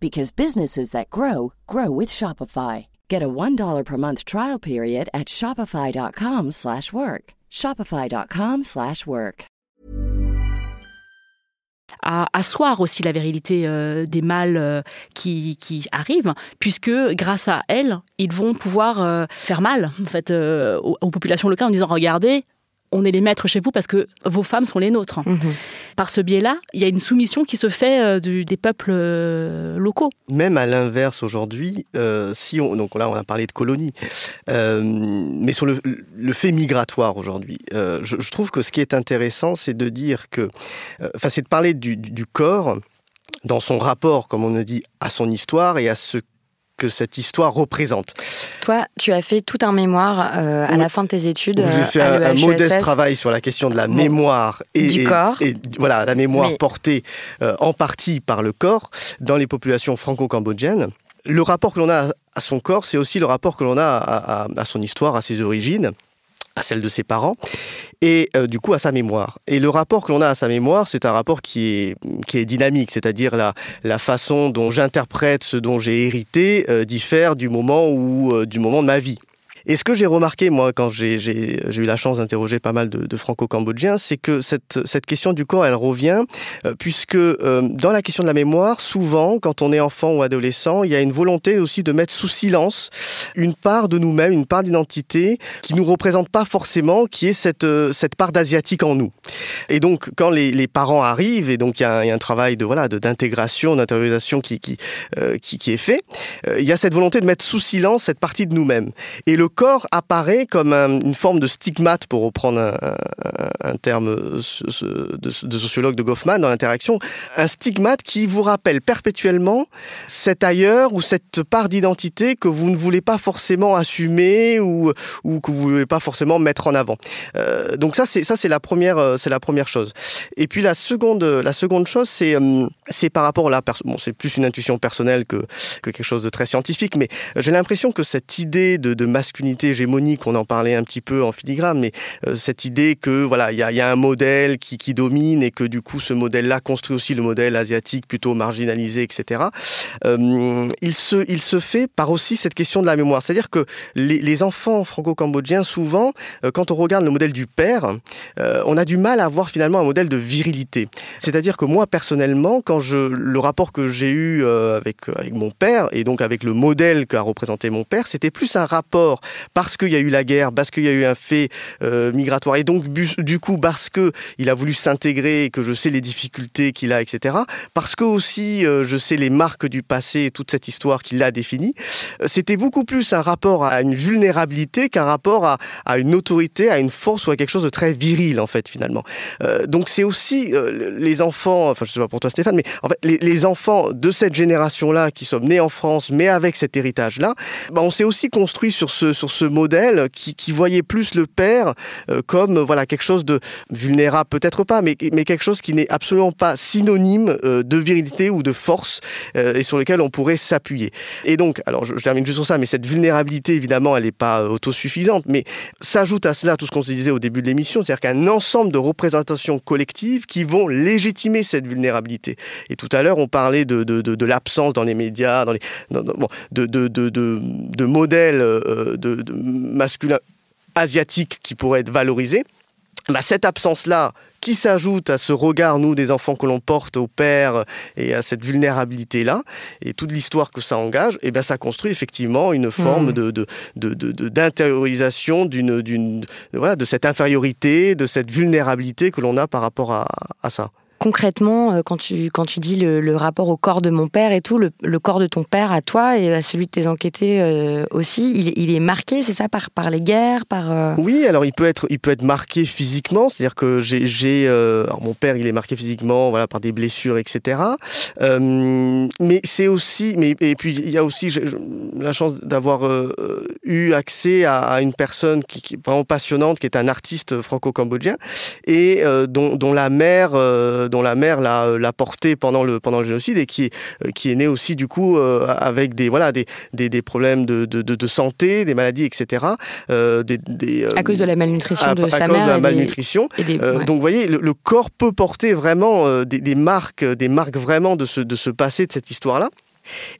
Because businesses that grow grow with Shopify. Get a $1 per month trial period at Shopify.com slash work. Shopify.com slash work. À asseoir aussi la virilité euh, des mâles euh, qui, arrivent, puisque grâce à elles, ils vont pouvoir euh, faire mal en aux, aux populations locales en disant Regardez, on est les maîtres chez vous parce que vos femmes sont les nôtres. Mhm. Par ce biais-là, il y a une soumission qui se fait euh, des peuples euh, locaux. Même à l'inverse aujourd'hui, euh, si on donc là on a parlé de colonies, mais sur le, fait migratoire aujourd'hui, je, trouve que ce qui est intéressant, c'est de dire que, enfin, c'est de parler du, du corps dans son rapport, comme on a dit, à son histoire et à ce que cette histoire représente. Toi, tu as fait tout un mémoire euh, à la fin de tes études. J'ai fait un, modeste travail sur la question de la mémoire et, du corps. Et, voilà, la mémoire portée euh, en partie par le corps dans les populations franco-cambodgiennes. Le rapport que l'on a à son corps, c'est aussi le rapport que l'on a à, son histoire, à ses origines à celle de ses parents et euh, du coup à sa mémoire. Et le rapport que l'on a à sa mémoire, c'est un rapport qui est, qui est dynamique, c'est-à-dire la, la façon dont j'interprète ce dont j'ai hérité euh, diffère du moment ou euh, du moment de ma vie. Et ce que j'ai remarqué, moi, quand j'ai eu la chance d'interroger pas mal de, de franco-cambodgiens, c'est que cette, cette question du corps, elle revient, euh, puisque euh, dans la question de la mémoire, souvent, quand on est enfant ou adolescent, il y a une volonté aussi de mettre sous silence une part de nous-mêmes, une part d'identité qui nous représente pas forcément, qui est cette, euh, cette part d'asiatique en nous. Et donc, quand les, les parents arrivent, et donc il y a un, y a un travail de voilà d'intégration, d'intériorisation qui, qui, qui, qui, est fait, il y a cette volonté de mettre sous silence cette partie de nous-mêmes. Et le corps apparaît comme une forme de stigmate, pour reprendre un, terme de, sociologue de Goffman dans l'interaction, un stigmate qui vous rappelle perpétuellement cet ailleurs ou cette part d'identité que vous ne voulez pas forcément assumer ou, ou que vous ne voulez pas forcément mettre en avant. Euh, donc ça, c'est la première, euh, la première chose. Et puis la seconde, la seconde chose, c'est euh, par rapport là, bon, c'est plus une intuition personnelle que que quelque chose de très scientifique, mais j'ai l'impression que cette idée de, de masculinité hégémonique, on en parlait un petit peu en filigrane, mais euh, cette idée que voilà, il y a, un modèle qui, domine et que du coup ce modèle-là construit aussi le modèle asiatique plutôt marginalisé, etc. Euh, il se il se fait par aussi cette question de la mémoire, c'est-à-dire que les, enfants franco-cambodgiens souvent, euh, quand on regarde le modèle du père, on a du mal à avoir finalement un modèle de virilité. C'est-à-dire que moi personnellement, quand je le rapport que j'ai eu avec avec mon père et donc avec le modèle qu'a représenté mon père, c'était plus un rapport parce qu'il y a eu la guerre, parce qu'il y a eu un fait euh, migratoire, et donc du coup parce que il a voulu s'intégrer et que je sais les difficultés qu'il a, etc. Parce que aussi euh, je sais les marques du passé toute cette histoire qu'il a définie. Euh, c'était beaucoup plus un rapport à une vulnérabilité qu'un rapport à, une autorité, à une force ou à quelque chose de très viril en fait finalement. donc c'est aussi les enfants, enfin je sais pas pour toi Stéphane, mais en fait les, enfants de cette génération-là qui sommes nés en France, mais avec cet héritage-là, bah, on s'est aussi construit sur ce sur ce modèle qui, voyait plus le père euh, comme voilà quelque chose de vulnérable, peut-être pas, mais, mais quelque chose qui n'est absolument pas synonyme euh, de virilité ou de force euh, et sur lequel on pourrait s'appuyer. Et donc, alors je, termine juste sur ça, mais cette vulnérabilité, évidemment, elle n'est pas autosuffisante, mais s'ajoute à cela tout ce qu'on se disait au début de l'émission, c'est-à-dire qu'un ensemble de représentations collectives qui vont légitimer cette vulnérabilité. Et tout à l'heure, on parlait de, de, l'absence dans les médias, dans les, bon, de, de, de, de, modèles de, masculin asiatique qui pourrait être valorisé, bah, cette absence-là, qui s'ajoute à ce regard, nous, des enfants que l'on porte au père et à cette vulnérabilité-là, et toute l'histoire que ça engage, et eh bien ça construit effectivement une forme mmh. de, d'intériorisation d'une, d'une, voilà, de cette infériorité, de cette vulnérabilité que l'on a par rapport à, à ça concrètement, euh, quand tu, quand tu dis le, rapport au corps de mon père et tout, le, corps de ton père à toi et à celui de tes enquêtés euh, aussi, il, est marqué, c'est ça, par, les guerres par, euh Oui, alors il peut être, il peut être marqué physiquement, c'est-à-dire que j'ai. j'ai mon père, il est marqué physiquement voilà, par des blessures, etc. mais c'est aussi. Mais, et puis il y a aussi la chance d'avoir eu accès à, une personne qui, est vraiment passionnante, qui est un artiste franco-cambodgien et dont, la mère dont la mère l'a, l'a porté pendant le, pendant le génocide et qui est, euh, qui est né aussi du coup euh, avec des, voilà, des, des, des problèmes de, de, de, santé, des maladies, etc. Euh, des, des, à cause de la malnutrition de à sa cause de la malnutrition. Donc vous voyez, le, corps peut porter vraiment des, des, marques, des marques vraiment de ce, de ce passé, de cette histoire-là.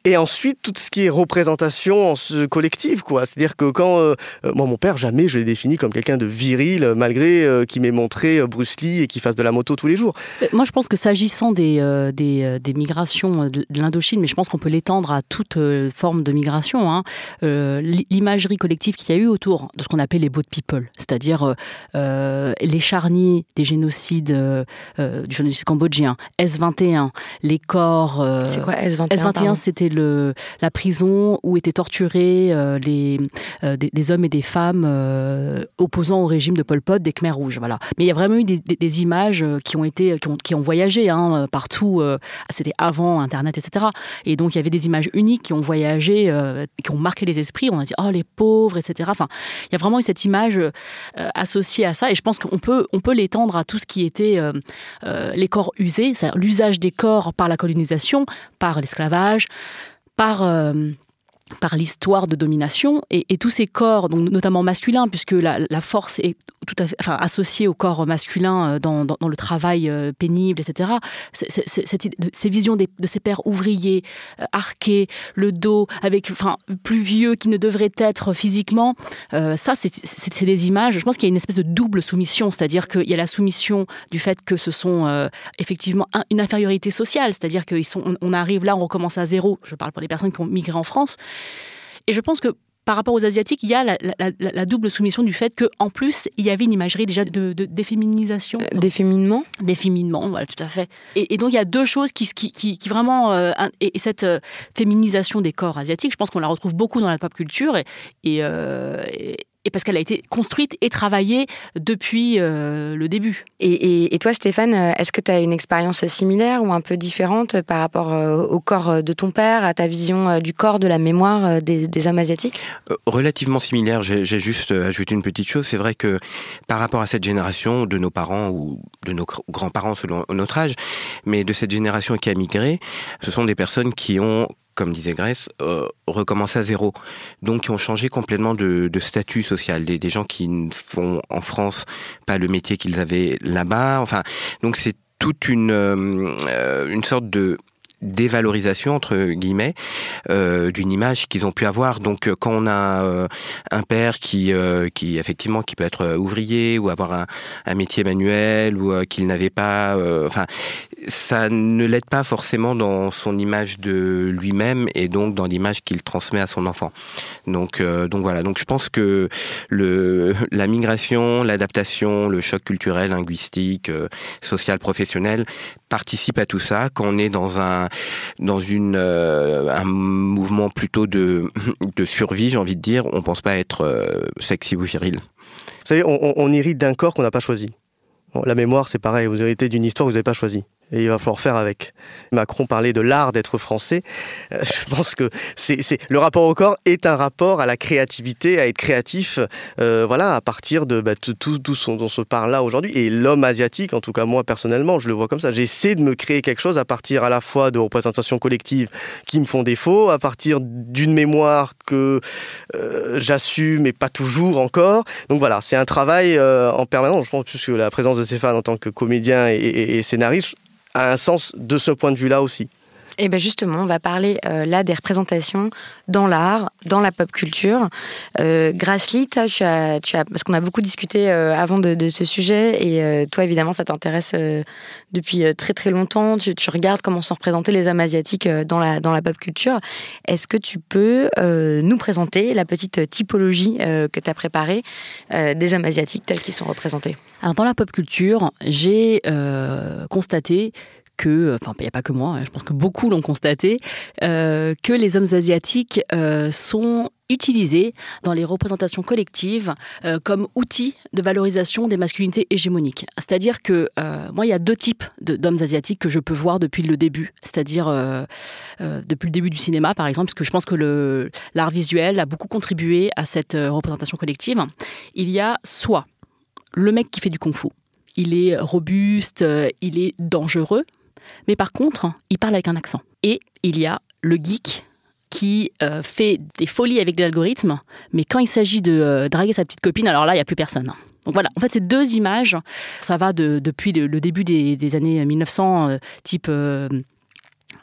Et ensuite, tout ce qui est représentation collective, quoi. C'est-à-dire que quand, euh, euh, moi, mon père, jamais je l'ai défini comme quelqu'un de viril, malgré euh, qu'il m'ait montré Bruce Lee et qu'il fasse de la moto tous les jours. Moi, je pense que s'agissant des, des, des, migrations de, l'Indochine, mais je pense qu'on peut l'étendre à toute forme de migration, hein, l'imagerie collective qu'il y a eu autour de ce qu'on appelait les boat people, c'est-à-dire les charniers des génocides, du génocide cambodgien, S21, les corps. C'est quoi S21 S21, c'était le la prison où étaient torturés euh, les euh, des, hommes et des femmes euh, opposant au régime de Pol Pot, des Khmers rouges. Voilà. Mais il y a vraiment eu des, images qui ont été qui ont, qui ont voyagé hein, partout. c'était avant Internet, etc. Et donc il y avait des images uniques qui ont voyagé, qui ont marqué les esprits. On a dit oh les pauvres, etc. Enfin, il y a vraiment eu cette image associée à ça. Et je pense qu'on peut on peut l'étendre à tout ce qui était les corps usés, c'est-à-dire l'usage des corps par la colonisation, par l'esclavage, par euh, par l'histoire de domination et, tous ces corps, donc notamment masculins, puisque la, force est tout à fait associée au corps masculin euh, dans, dans, le travail euh, pénible, etc. ces visions de ces pères ouvriers, euh, arqués, le dos, avec, enfin, plus vieux qui ne devraient être physiquement, ça, c'est des images. Je pense qu'il y a une espèce de double soumission, c'est-à-dire qu'il y a la soumission du fait que ce sont effectivement une infériorité sociale, c'est-à-dire qu'on on arrive là, on recommence à zéro. Je parle pour les personnes qui ont migré en France. Et je pense que par rapport aux Asiatiques, il y a la, double soumission du fait qu'en plus, il y avait une imagerie déjà de, déféminisation. Euh, déféminement? Déféminement, voilà, tout à fait. Et, donc, il y a deux choses qui, qui, vraiment... Euh, et, cette euh, féminisation des corps asiatiques, je pense qu'on la retrouve beaucoup dans la pop culture. Et, et, et parce qu'elle a été construite et travaillée depuis euh, le début. Et, toi, Stéphane, euh, est-ce que tu as une expérience similaire ou un peu différente par rapport euh, au corps de ton père, à ta vision du corps, de la mémoire des, hommes asiatiques? Relativement similaire. J'ai juste ajouté une petite chose. C'est vrai que par rapport à cette génération de nos parents ou de nos grands-parents selon notre âge, mais de cette génération qui a migré, ce sont des personnes qui ont comme disait Grèce, euh, recommencer à zéro. Donc, qui ont changé complètement de, statut social. Des, gens qui ne font en France pas le métier qu'ils avaient là-bas. Enfin, donc c'est toute une, euh, une sorte de dévalorisation entre guillemets euh, d'une image qu'ils ont pu avoir. Donc euh, quand on a euh, un père qui qui effectivement qui peut être ouvrier ou avoir un, un métier manuel ou qu'il n'avait pas, enfin ça ne l'aide pas forcément dans son image de lui-même et donc dans l'image qu'il transmet à son enfant. Donc donc voilà. Donc je pense que le la migration, l'adaptation, le choc culturel, linguistique, social, professionnel participe à tout ça. Quand on est dans un dans euh, un mouvement plutôt de survie, j'ai envie de dire, on pense pas être euh, sexy ou viril. Vous savez, on, on hérite d'un corps qu'on n'a pas choisi. la mémoire, c'est pareil. Vous héritez d'une histoire que vous n'avez pas choisie et il va falloir faire avec. Macron parlait de l'art d'être français. Euh, je pense que le rapport au corps est un rapport à la créativité, à être créatif, euh, voilà, à partir de bah, tout, ce dont se parle là aujourd'hui. Et l'homme asiatique, en tout cas moi personnellement, je le vois comme ça. J'essaie de me créer quelque chose à partir à la fois de représentations collectives qui me font défaut, à partir d'une mémoire que euh, j'assume mais pas toujours encore. Donc voilà, c'est un travail en permanence. Je pense que la présence de Stéphane en tant que comédien et scénariste a un sens de ce point de vue-là aussi. Et eh bien justement, on va parler euh, là des représentations dans l'art, dans la pop culture. Euh, Grassley, parce qu'on a beaucoup discuté euh, avant de, ce sujet, et euh, toi évidemment ça t'intéresse depuis très très longtemps. Tu, tu, regardes comment sont représentés les hommes asiatiques dans la, dans la pop culture. Est-ce que tu peux nous présenter la petite typologie que tu as préparée des hommes asiatiques tels qu'ils sont représentés? Alors dans la pop culture, j'ai constaté que, enfin, il n'y a pas que moi, hein, je pense que beaucoup l'ont constaté, euh, que les hommes asiatiques euh, sont utilisés dans les représentations collectives euh, comme outils de valorisation des masculinités hégémoniques. C'est-à-dire que moi, il y a deux types d'hommes asiatiques que je peux voir depuis le début, c'est-à-dire depuis le début du cinéma, par exemple, parce que je pense que l'art visuel a beaucoup contribué à cette représentation collective. Il y a soit le mec qui fait du kung-fu, il est robuste, il est dangereux, mais par contre, il parle avec un accent. Et il y a le geek qui euh, fait des folies avec des algorithmes, mais quand il s'agit de euh, draguer sa petite copine, alors là, il n'y a plus personne. Donc voilà, en fait, ces deux images, ça va depuis le début des, années 1900, euh, type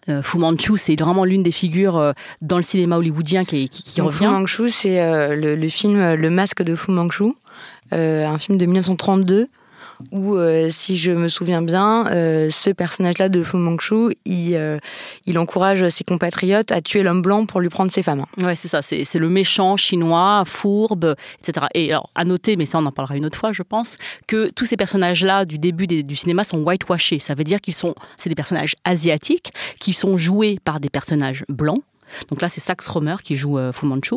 Euh, Fu Manchu, c'est vraiment l'une des figures euh, dans le cinéma hollywoodien qui, qui, qui Donc, Fu revient. Manchu, c'est euh, le, le film Le Masque de Fu Manchu, un film de 1932 où, euh, si je me souviens bien, euh, ce personnage-là de Fu Manchu, il, euh, il encourage ses compatriotes à tuer l'homme blanc pour lui prendre ses femmes. Ouais, c'est ça. C'est le méchant chinois, fourbe, etc. Et alors, à noter, mais ça, on en parlera une autre fois, je pense, que tous ces personnages-là du début du cinéma sont whitewashés. Ça veut dire qu'ils sont, c'est des personnages asiatiques qui sont joués par des personnages blancs. Donc là, c'est Sax Rohmer qui joue euh, Fu Manchu.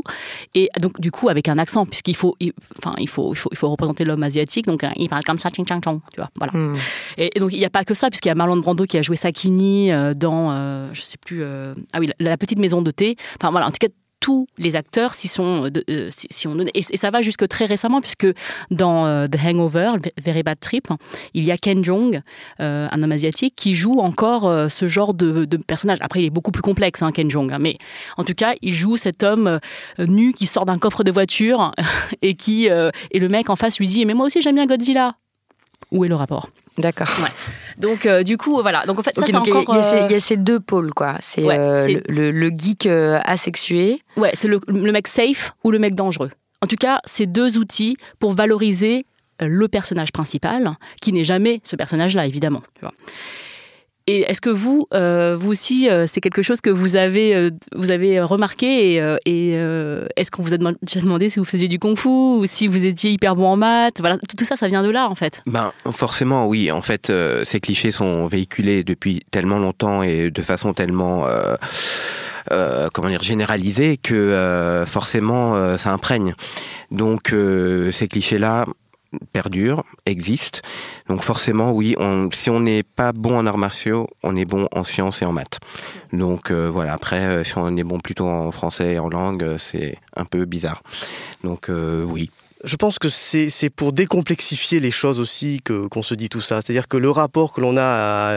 Et donc, du coup, avec un accent, puisqu'il faut, il, enfin, il faut, il faut, il faut représenter l'homme asiatique. Donc, euh, il parle comme ça, ching chang chong, tu vois. Voilà. Hmm. Et, et donc, il n'y a pas que ça, puisqu'il y a Marlon Brando qui a joué Sakini euh, dans, euh, je sais plus, euh, ah oui, la, la petite maison de thé. Enfin, voilà, en tout cas, tous les acteurs sont, euh, euh, s'y- s'y ont donné. Et, ça va jusque très récemment, puisque dans euh, The Hangover, Very Bad Trip, il y a Ken Jeong, euh, un homme asiatique, qui joue encore ce genre de, personnage. Après, il est beaucoup plus complexe, hein, Ken Jeong. hein, mais en tout cas, il joue cet homme nu qui sort d'un coffre de voiture [laughs] et qui et le mec en face lui dit mais moi aussi j'aime bien Godzilla. Où est le rapport? D'accord. Donc euh, du coup voilà. Donc en fait ça c'est donc il y a- encore. il y, a ces- euh, il y a ces deux pôles, quoi. C'est Ouais, euh, le, geek euh, asexué. Ouais, c'est le, le mec safe ou le mec dangereux. En tout cas, c'est deux outils pour valoriser euh, le personnage principal, qui n'est jamais ce personnage-là, évidemment. tu vois. Et est-ce que vous, euh, vous aussi, euh, c'est quelque chose que vous avez, euh, vous avez remarqué et, est-ce qu'on vous a déjà demandé si vous faisiez du kung-fu ou si vous étiez hyper bon en maths? Voilà, tout, ça, ça vient de là, en fait. Ben forcément oui. En fait, ces clichés sont véhiculés depuis tellement longtemps et de façon tellement euh, comment dire généralisée que forcément ça imprègne. Donc ces clichés-là perdurent, existent. Donc forcément oui. Si on n'est pas bon en arts martiaux, on est bon en sciences et en maths. Donc euh, voilà. Après, euh, si on est bon plutôt en français et en langue, euh, c'est un peu bizarre. Donc oui. Je pense que c'est pour décomplexifier les choses aussi que qu'on se dit tout ça. C'est-à-dire que le rapport que l'on a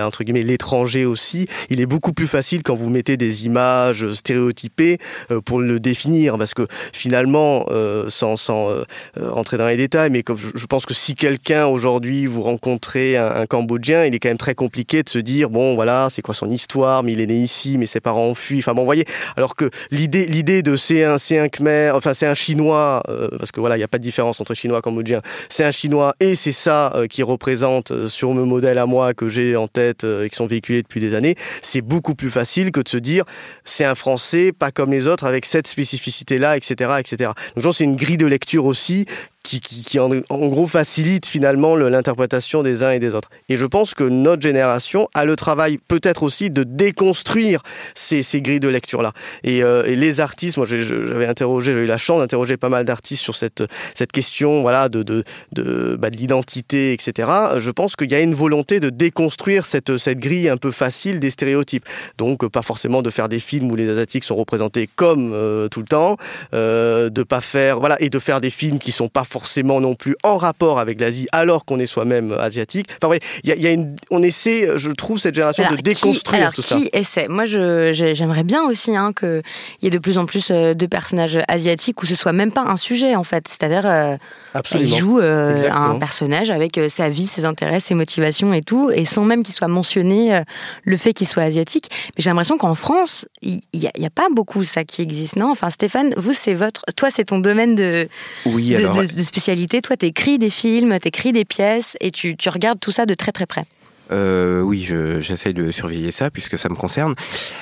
à entre guillemets l'étranger aussi, il est beaucoup plus facile quand vous mettez des images stéréotypées euh, pour le définir, parce que finalement, euh, sans sans euh, entrer dans les détails, mais je, pense que si quelqu'un aujourd'hui vous rencontrez un, Cambodgien, il est quand même très compliqué de se dire bon voilà c'est quoi son histoire, mais il est né ici, mais ses parents ont fui. Enfin bon, vous voyez. Alors que l'idée l'idée de c'est un un Khmer, enfin c'est un Chinois, parce que voilà il y a pas de entre chinois et cambodgien. C'est un chinois et c'est ça euh, qui représente euh, sur mes modèles à moi que j'ai en tête euh, et qui sont véhiculés depuis des années. C'est beaucoup plus facile que de se dire c'est un français pas comme les autres avec cette spécificité là, etc., etc. Donc je pense c'est une grille de lecture aussi qui, en, gros facilite finalement le- l'interprétation des uns et des autres. Et je pense que notre génération a le travail peut-être aussi de déconstruire ces, grilles de lecture-là. Et, euh, les artistes, moi j'avais interrogé, j'ai eu la chance d'interroger pas mal d'artistes sur cette, question voilà, de, bah, de l'identité, etc. Je pense qu'il y a une volonté de déconstruire cette, cette grille un peu facile des stéréotypes. Donc euh, pas forcément de faire des films où les asiatiques sont représentés comme euh, tout le temps, euh, de pas faire voilà et de faire des films qui sont pas forcément non plus en rapport avec l'Asie alors qu'on est soi-même asiatique. Enfin ouais, y a, il y a une, on essaie, je trouve cette génération Alors, de qui- déconstruire alors, tout ça. Qui essaie? Moi, j'aimerais bien aussi hein, qu'il y ait de plus en plus euh, de personnages asiatiques où ce soit même pas un sujet en fait. C'est-à-dire, euh, Absolument. il joue euh, un personnage avec euh, sa vie, ses intérêts, ses motivations et tout, et sans même qu'il soit mentionné euh, le fait qu'il soit asiatique. Mais j'ai l'impression qu'en France, il n'y a, il y a pas beaucoup ça qui existe, non? Enfin, Stéphane, vous, c'est votre, toi, c'est ton domaine de, Oui, de, alors. de- de spécialité. Toi, t'écris des films, t'écris des pièces, et tu, tu regardes tout ça de très très près. Euh, oui, je- j'essaie de surveiller ça puisque ça me concerne.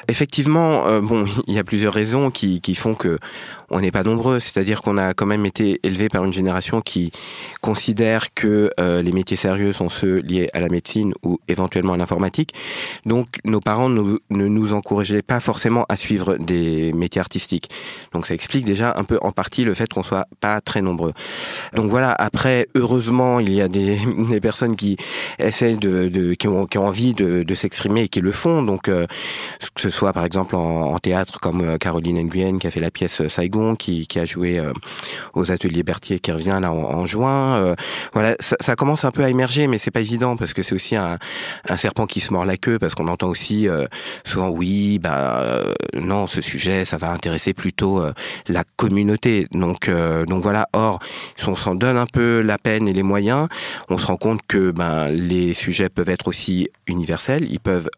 Effectivement, euh, bon, [laughs] il y a plusieurs raisons qui, qui font que on n'est pas nombreux. C'est-à-dire qu'on a quand même été élevé par une génération qui considère que euh, les métiers sérieux sont ceux liés à la médecine ou éventuellement à l'informatique. Donc, nos parents ne nous encourageaient pas forcément à suivre des métiers artistiques. Donc, ça explique déjà un peu en partie le fait qu'on soit pas très nombreux. Donc voilà. Après, heureusement, il y a des, [laughs] personnes qui essaient de, qui, ont, qui ont envie de, s'exprimer et qui le font. Donc, euh, que ce soit par exemple en, en théâtre comme euh, Caroline Nguyen qui a fait la pièce Saigon, qui, a joué euh, aux ateliers Berthier, qui revient là en, juin. Euh, voilà, ça, commence un peu à émerger, mais c'est pas évident parce que c'est aussi un, serpent qui se mord la queue parce qu'on entend aussi euh, souvent oui, bah non, ce sujet, ça va intéresser plutôt la communauté. Donc, donc voilà. Or, si on s'en donne un peu la peine et les moyens, on se rend compte que ben les sujets peuvent être aussi universels, ils peuvent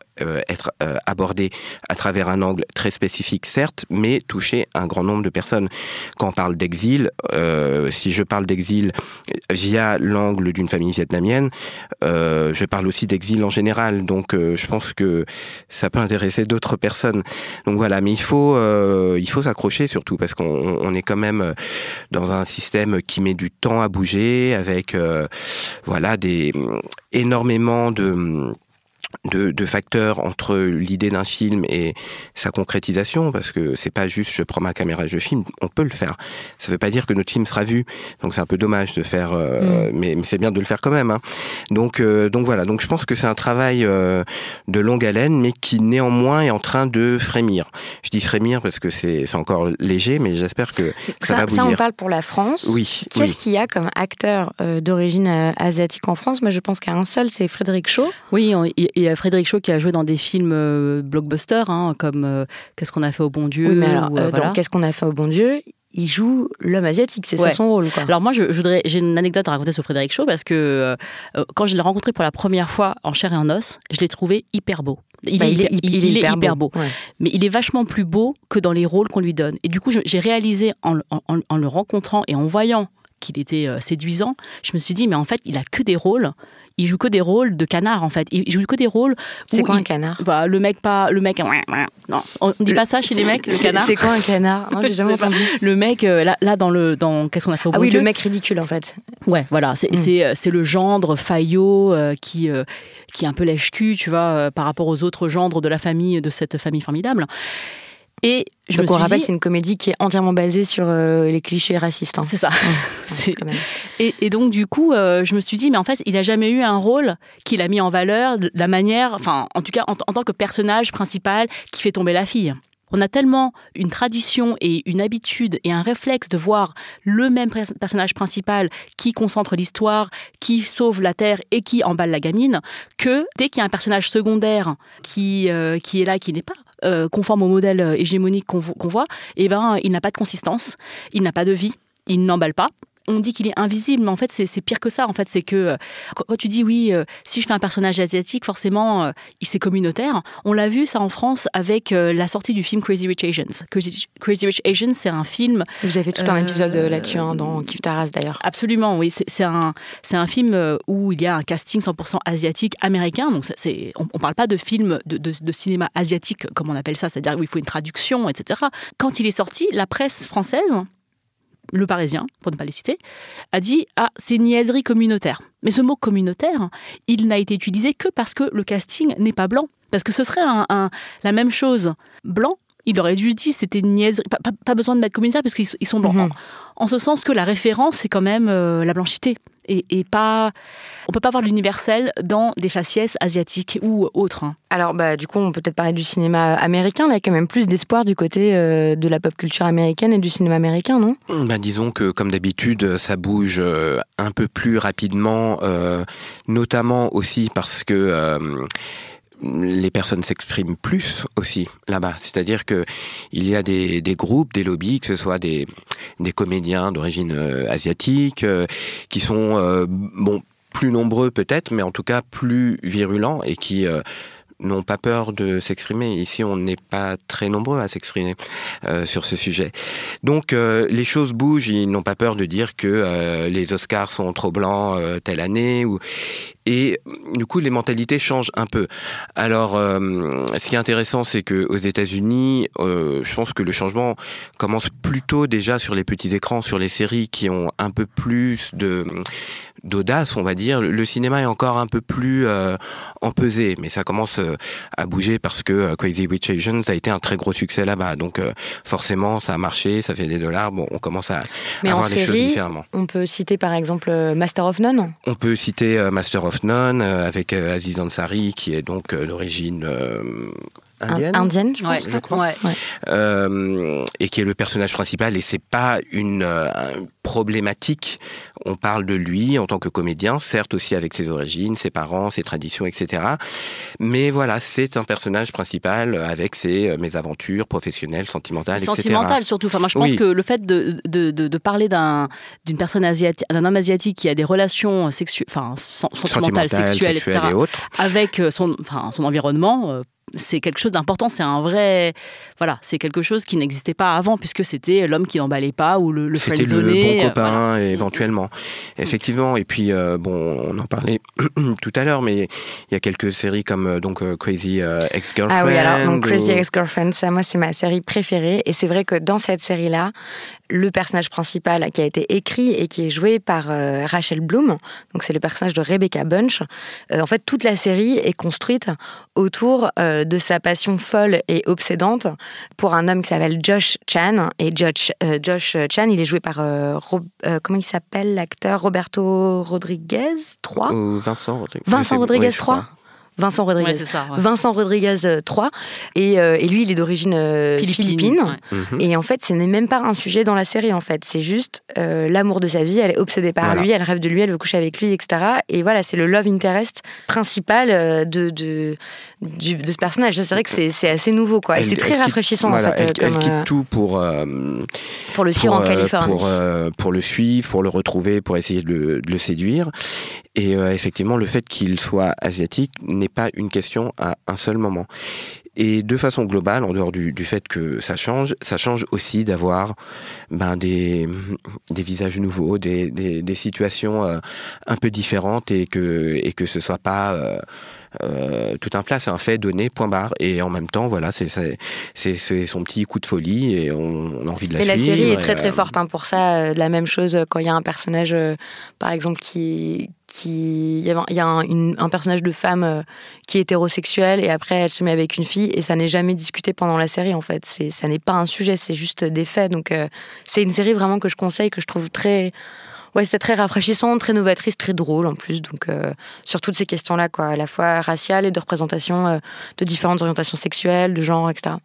être abordés à travers un angle très spécifique, certes, mais toucher un grand nombre de personnes. Quand on parle d'exil, euh, si je parle d'exil via l'angle d'une famille vietnamienne, je parle aussi d'exil en général. Donc, je pense que ça peut intéresser d'autres personnes. Donc voilà, mais il faut, il faut s'accrocher surtout parce qu'on est quand même dans un système qui met du temps à bouger, avec voilà des énormément de de, de, facteurs entre l'idée d'un film et sa concrétisation, parce que c'est pas juste je prends ma caméra et je filme, on peut le faire. Ça veut pas dire que notre film sera vu, donc c'est un peu dommage de faire, euh, mm. mais, mais c'est bien de le faire quand même. Hein. Donc, euh, donc voilà, donc je pense que c'est un travail euh, de longue haleine, mais qui néanmoins est en train de frémir. Je dis frémir parce que c'est encore léger, mais j'espère que ça, va Ça, on parle pour la France. Oui. Qu'est-ce qu'il y a comme acteur d'origine asiatique en France? Moi, je pense qu'un seul, c'est Frédéric Shaw. Oui, il y a Frédéric Shaw qui a joué dans des films euh, blockbusters, hein, comme euh, Qu'est-ce qu'on a fait au bon Dieu Oui, mais alors, euh, Qu'est-ce qu'on a fait au bon Dieu il joue l'homme asiatique, c'est ça son rôle. Quoi. Alors moi, je, voudrais, j'ai une anecdote à raconter sur Frédéric Shaw parce que quand je l'ai rencontré pour la première fois en chair et en os, je l'ai trouvé hyper beau. Il, bah, est, hyper, beau, mais il est vachement plus beau que dans les rôles qu'on lui donne. Et du coup, j'ai réalisé en, en, le rencontrant et en voyant qu'il était séduisant, je me suis dit mais en fait, il a que des rôles il joue que des rôles de canard en fait. Il joue que des rôles. C'est quoi un canard? Bah, Le mec pas, le mec. Non, on dit pas ça chez les mecs. Le canard. C'est quoi un canard? Non, j'ai [laughs] jamais entendu. Le mec euh, là, là dans le dans qu'est-ce qu'on a fait Ah oui, le mec ridicule en fait. Ouais, voilà. C'est mm. euh, c'est le gendre faillot euh, qui qui est un peu lèche-cul, tu vois, par rapport aux autres gendres de la famille de cette famille formidable. Et je Donc me on rappelle, c'est une comédie qui est entièrement basée sur euh, les clichés racistes. Hein. C'est ça. [laughs] et, et, donc du coup, euh, je me suis dit, mais en fait, il a jamais eu un rôle qu'il a mis en valeur de la manière, enfin, en tout cas, en, tant que personnage principal qui fait tomber la fille. On a tellement une tradition et une habitude et un réflexe de voir le même personnage principal qui concentre l'histoire, qui sauve la Terre et qui emballe la gamine, que dès qu'il y a un personnage secondaire qui, euh, qui est là, qui n'est pas euh, conforme au modèle euh, hégémonique qu'on voit, eh ben, il n'a pas de consistance, il n'a pas de vie, il n'emballe pas, on dit qu'il est invisible, mais en fait, c'est pire que ça. En fait, c'est que euh, quand tu dis oui, si je fais un personnage asiatique, forcément, il c'est communautaire. On l'a vu ça en France avec la sortie du film Crazy Rich Asians. Crazy, Rich Asians, c'est un film. Vous avez tout un épisode là-dessus hein, dans Kif Taras d'ailleurs. Absolument, oui. C'est un, c'est un film où il y a un casting 100% asiatique américain. Donc, c'est, on, ne parle pas de film de, de, cinéma asiatique comme on appelle ça, c'est-à-dire où il faut une traduction, etc. Quand il est sorti, la presse française le Parisien, pour ne pas les citer, a dit Ah, c'est niaiserie communautaire. Mais ce mot communautaire, il n'a été utilisé que parce que le casting n'est pas blanc. Parce que ce serait la même chose blanc, il aurait dû dire c'était une niaiserie. Pas, besoin de mettre communautaire parce qu'ils sont blancs. Mhm. En, ce sens que la référence, c'est quand même euh, la blanchité et, et pas. On peut pas voir l'universel dans des faciès asiatiques ou autres. Hein. Alors, bah, du coup, on peut peut-être parler du cinéma américain. Il y a quand même plus d'espoir du côté euh, de la pop culture américaine et du cinéma américain, non? Bah, Disons que, comme d'habitude, ça bouge euh, un peu plus rapidement, euh, notamment aussi parce que les personnes s'expriment plus aussi là-bas. C'est-à-dire que il y a des, groupes, des lobbies, que ce soit des, des comédiens d'origine euh, asiatique, euh, qui sont euh, bon plus nombreux peut-être, mais en tout cas plus virulents et qui n'ont pas peur de s'exprimer. Ici, on n'est pas très nombreux à s'exprimer sur ce sujet. Donc, les choses bougent. Ils n'ont pas peur de dire que les Oscars sont trop blancs telle année. Ou... Et du coup, les mentalités changent un peu. Alors, ce qui est intéressant, c'est que aux États-Unis, je pense que le changement commence plutôt déjà sur les petits écrans, sur les séries qui ont un peu plus de d'audace, on va dire. Le cinéma est encore un peu plus euh, empesé, mais ça commence euh, à bouger parce que euh, Crazy Witch Asians a été un très gros succès là-bas. Donc forcément, ça a marché, ça fait des dollars. Bon, on commence à, voir les choses différemment. On peut citer par exemple Master of None? On peut citer Master of None avec Aziz Ansari, qui est donc d'origine indienne, indienne, je Ouais, pense. je crois. Ouais. euh, et qui est le personnage principal. Et c'est pas une euh, problématique. On parle de lui en tant que comédien, certes aussi avec ses origines, ses parents, ses traditions, etc. Mais voilà, c'est un personnage principal avec ses euh, mésaventures professionnelles, sentimentales, etc. Sentimentale surtout. Enfin, moi, je pense Oui. que le fait de, de, de, de parler d'un d'une personne asiatique, d'un homme asiatique qui a des relations sexuelles, enfin sentimentales, sexuelles, etc. et avec son, enfin, son environnement, euh, c'est quelque chose d'important. C'est un vrai, voilà, c'est quelque chose qui n'existait pas avant puisque c'était l'homme qui n'emballait pas ou le, le C'était le bon euh, copain, voilà. éventuellement. Effectivement. Et puis, euh, bon, on en parlait [clears throat] tout à l'heure, mais il y a quelques séries comme euh, donc euh, Crazy euh, Ex-Girlfriend. Ah oui, alors donc Crazy ou- Ex-Girlfriend, ça, moi, c'est ma série préférée. Et c'est vrai que dans cette série-là, le personnage principal qui a été écrit et qui est joué par euh, Rachel Bloom, donc c'est le personnage de Rebecca Bunch. euh, en fait, toute la série est construite autour euh, de sa passion folle et obsédante pour un homme qui s'appelle Josh Chan. Et Josh, Josh Chan, il est joué par Rob- comment il s'appelle l'acteur? Roberto Rodriguez 3 ou Vincent Rodriguez. Vincent Rodriguez je 3 crois. Vincent Rodriguez. Ouais, c'est ça. ouais. Vincent Rodriguez euh, 3 et, euh, et lui il est d'origine euh, philippine, ouais. Mhm. et en fait ce n'est même pas un sujet dans la série en fait c'est juste euh, l'amour de sa vie elle est obsédée par Voilà. lui elle rêve de lui elle veut coucher avec lui etc et voilà c'est le love interest principal de, de, de ce personnage c'est vrai que c'est c'est assez nouveau quoi et c'est très elle quitte- rafraîchissant voilà, en fait elle, quitte tout pour euh, pour le suivre pour, en Californie pour, euh, pour le suivre, pour le retrouver, pour essayer de de le séduire. Et euh, effectivement, le fait qu'il soit asiatique n'est pas une question à un seul moment. Et de façon globale, en dehors du, du fait que ça change, ça change aussi d'avoir ben, des, des visages nouveaux, des, des, des situations euh, un peu différentes et que, et que ce soit pas euh, euh, tout un plat, c'est un fait donné, point barre. Et en même temps, voilà, c'est son petit coup de folie et on, on a envie de la Mais la série est et, très très euh, forte hein, pour ça. euh, la même chose quand il y a un personnage, par exemple, qui qui il y a, un- il y a un, une- un personnage de femme qui est hétérosexuel et après elle se met avec une fille et ça n'est jamais discuté pendant la série en fait. C'est ça n'est pas un sujet, c'est juste des faits. Donc euh, c'est une série vraiment que je conseille, que je trouve très Ouais, c'était très rafraîchissant, très novatrice, très drôle en plus. Donc, euh, sur toutes ces questions-là, quoi, à la fois raciales et de représentation euh, de différentes orientations sexuelles, de genre, etc.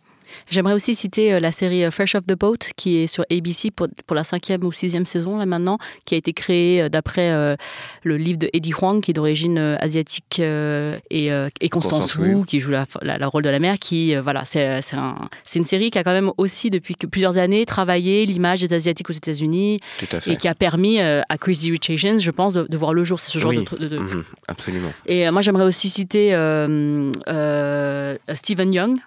J'aimerais aussi citer euh, la série euh, Fresh Off the Boat, qui est sur ABC pour, pour la cinquième ou sixième saison là maintenant, qui a été créée euh, d'après euh, le livre de Eddie Huang, qui est d'origine euh, asiatique euh, et, et Constance, Wu, qui joue la, la- le rôle de la mère. Qui voilà, c'est un- une série qui a quand même aussi depuis plusieurs années travaillé l'image des asiatiques aux États-Unis et qui a permis à Crazy Rich Asians, je pense, de, de voir le jour. C'est ce genre Oui. de, de- Mhm, absolument. et moi, j'aimerais aussi citer Stephen Young.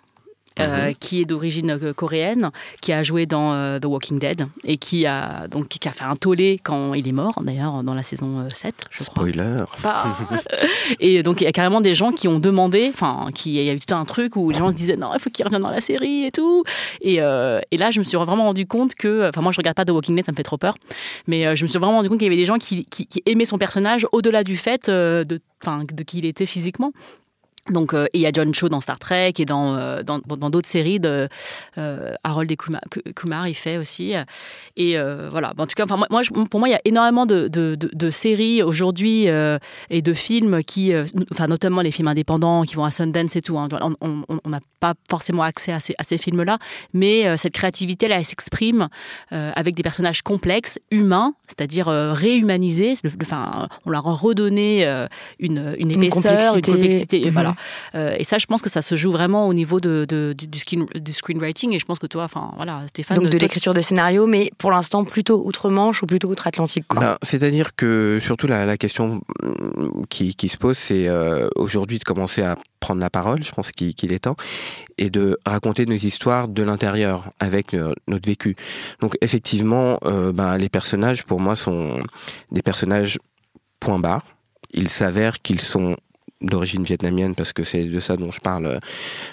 Euh, Mhm. qui est d'origine euh, coréenne, qui a joué dans euh, The Walking Dead et qui a donc qui a fait un tollé quand il est mort d'ailleurs dans la saison euh, 7, je crois. Spoiler. [laughs] [laughs] Et donc il y a carrément des gens qui ont demandé, enfin, qui il y a eu tout un truc où les gens se disaient non, il faut qu'il revienne dans la série et tout. Et, euh, et là, je me suis vraiment rendu compte que, enfin, moi je regarde pas The Walking Dead, ça me fait trop peur, mais je me suis vraiment rendu compte qu'il y avait des gens qui, qui, qui aimaient son personnage au-delà du fait de, enfin, de qui il était physiquement. Donc, euh, et il y a John Cho dans Star Trek et dans euh, dans d'autres séries de euh, Harold et Kumar, Kumar, il fait aussi. Et voilà. En tout cas, enfin, moi, je- pour moi, il y a énormément de, de, de- de séries aujourd'hui et de films qui, enfin, notamment les films indépendants qui vont à Sundance et tout. hein. On n'a pas forcément accès à ces, à ces films-là, mais cette créativité, là, elle s'exprime avec des personnages complexes, humains, c'est-à-dire réhumanisés. Enfin, on leur a redonné une, une épaisseur, une complexité. Voilà. Euh, et ça, je pense que ça se joue vraiment au niveau de, de- du, du, screen- du screenwriting. Et je pense que toi, enfin, voilà, Stéphane. Donc de l'écriture de scénario, mais pour l'instant plutôt outre-Manche ou plutôt outre-Atlantique. Ben, C'est-à-dire que surtout la, la question mm, qui, qui se pose, c'est euh, aujourd'hui de commencer à prendre la parole, je pense qu'il est temps, et de raconter nos histoires de l'intérieur avec euh, notre vécu. Donc effectivement, euh, ben, les personnages pour moi sont des personnages point barre. Il s'avère qu'ils sont d'origine vietnamienne parce que c'est de ça dont je parle euh,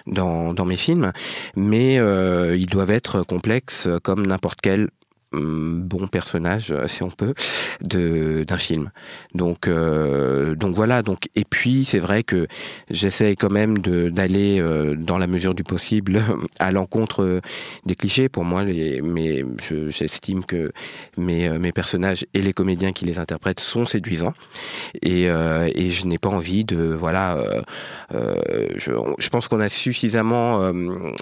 dans, mes films, mais euh, ils doivent être complexes comme n'importe quel bon personnage, euh, si on peut, d'un film. Donc euh, donc voilà. Donc et puis c'est vrai que j'essaie quand même d'aller euh, dans la mesure du possible [laughs] à l'encontre des clichés. Pour moi, mais j'estime que mes mes personnages et les comédiens qui les interprètent sont séduisants et et je n'ai pas envie de voilà. je, je pense qu'on a suffisamment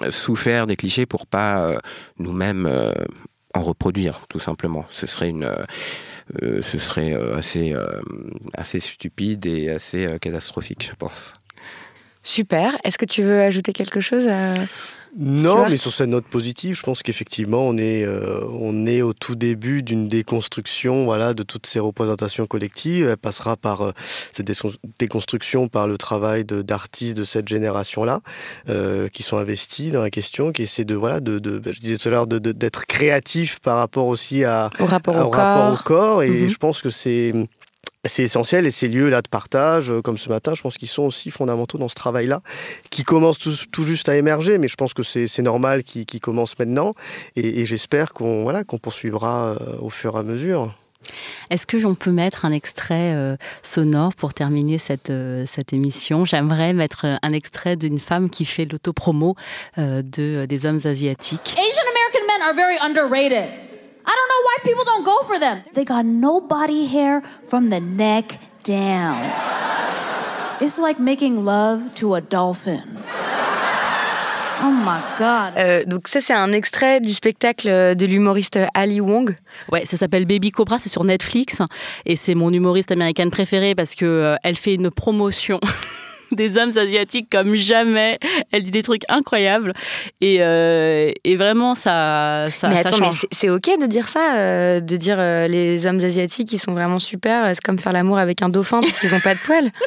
souffert des clichés pour pas nous-mêmes en reproduire, tout simplement. Ce serait une, euh, ce serait euh, assez, euh, assez stupide et assez catastrophique, je pense. Super. Est-ce que tu veux ajouter quelque chose non, mais sur cette note positive, je pense qu'effectivement, on est, euh, on est au tout début d'une déconstruction voilà, de toutes ces représentations collectives. Elle passera par euh, cette déconstruction par le travail d'artistes de, cette génération-là, euh, qui sont investis dans la question, qui essaient de, voilà, de, de je disais tout à l'heure, d'être créatifs par rapport aussi à, au rapport au, corps. Rapport au corps. Et mm-hmm. je pense que c'est c'est essentiel et ces lieux-là de partage, euh, comme ce matin, je pense qu'ils sont aussi fondamentaux dans ce travail-là, qui commence tout, juste à émerger, mais je pense que c'est normal qu'il commence maintenant et, j'espère qu'on voilà, qu'on poursuivra euh, au fur et à mesure. Est-ce que j'en peut mettre un extrait euh, sonore pour terminer cette, cette émission? J'aimerais mettre un extrait d'une femme qui fait l'autopromo de, des hommes asiatiques. Asian American men are very underrated. I don't know why people don't go for them. They got no body hair from the neck down. It's like making love to a dolphin. Oh my God. Euh, donc ça c'est un extrait du spectacle de l'humoriste Ali Wong. Ouais, ça s'appelle Baby Cobra, c'est sur Netflix et c'est mon humoriste américaine préférée parce que euh, elle fait une promotion [laughs] [laughs] des hommes asiatiques comme jamais. Elle dit des trucs incroyables. Et, euh, et vraiment, ça, ça, mais attends, mais c'est ok de dire ça, euh, de dire euh, les hommes asiatiques, ils sont vraiment super. C'est comme faire l'amour avec un dauphin parce qu'ils n'ont pas de poils. [laughs]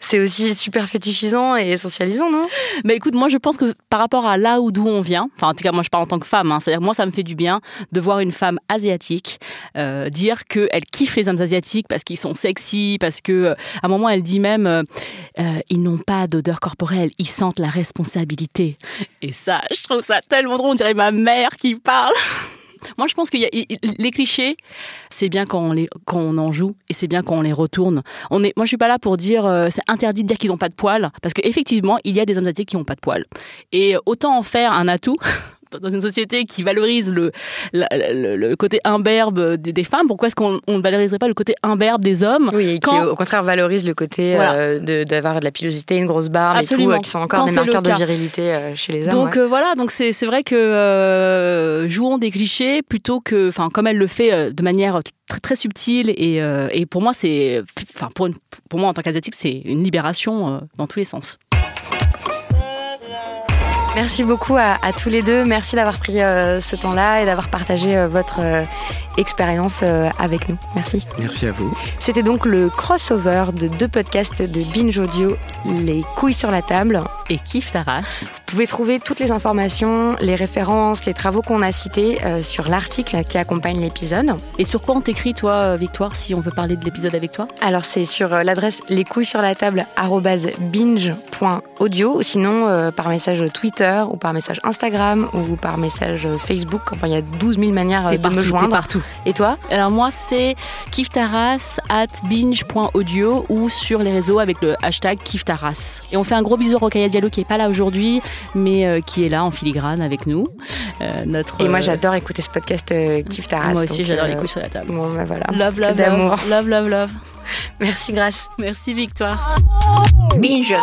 c'est aussi super fétichisant et essentialisant, non? Bah écoute, moi je pense que par rapport à là où d'où on vient, enfin en tout cas moi je parle en tant que femme, hein, c'est-à-dire moi ça me fait du bien de voir une femme asiatique euh, dire qu'elle kiffe les hommes asiatiques parce qu'ils sont sexy, parce que euh, à un moment elle dit même euh, ils n'ont pas d'odeur corporelle, ils sentent la responsabilité. Et ça, je trouve ça tellement drôle, on dirait ma mère qui parle. [laughs] Moi, je pense que les clichés, c'est bien quand on, en joue et c'est bien quand on les retourne. On moi, je suis pas là pour dire euh, c'est interdit de dire qu'ils n'ont pas de poils parce qu'effectivement, il y a des hommes asiatiques qui n'ont pas de poils. Et autant en faire un atout [laughs] dans une société qui valorise le, le, côté imberbe des, femmes, pourquoi est-ce qu'on ne valoriserait pas le côté imberbe des hommes Oui, et qui au contraire valorise le côté euh, d'avoir de, la pilosité, une grosse barbe et tout, euh, qui sont encore des marqueurs de virilité euh, chez les hommes. Donc voilà, donc c'est vrai que jouons des clichés plutôt que, enfin comme elle le fait de manière très, très subtile et, et pour moi c'est, enfin pour, pour moi en tant qu'asiatique c'est une libération dans tous les sens. Merci beaucoup à, tous les deux. Merci d'avoir pris euh, ce temps-là et d'avoir partagé euh, votre euh, expérience avec nous. Merci. Merci à vous. C'était donc le crossover de deux podcasts de Binge Audio, Les couilles sur la table et Kif Taras. Vous pouvez trouver toutes les informations, les références, les travaux qu'on a cités sur l'article qui accompagne l'épisode. Et sur quoi on t'écrit, toi, Victoire, si on veut parler de l'épisode avec toi? Alors, c'est sur l'adresse les couilles sur la table binge.audio ou sinon par message Twitter ou par message Instagram ou par message Facebook. Enfin, il y a 12 000 manières de me joindre. partout. Et toi? Alors moi, c'est kiftaras at binge.audio ou sur les réseaux avec le hashtag kiftaras. Et on fait un gros bisou à Rokaya Diallo qui est pas là aujourd'hui, mais euh, qui est là en filigrane avec nous. Euh, notre, Et moi, euh, j'adore écouter ce podcast Kiftaras. Moi aussi, j'adore les couches sur la table. Bon, bah voilà. Love, love, love. Love, love, love. Merci, Grâce. Merci, Victoire. Binge.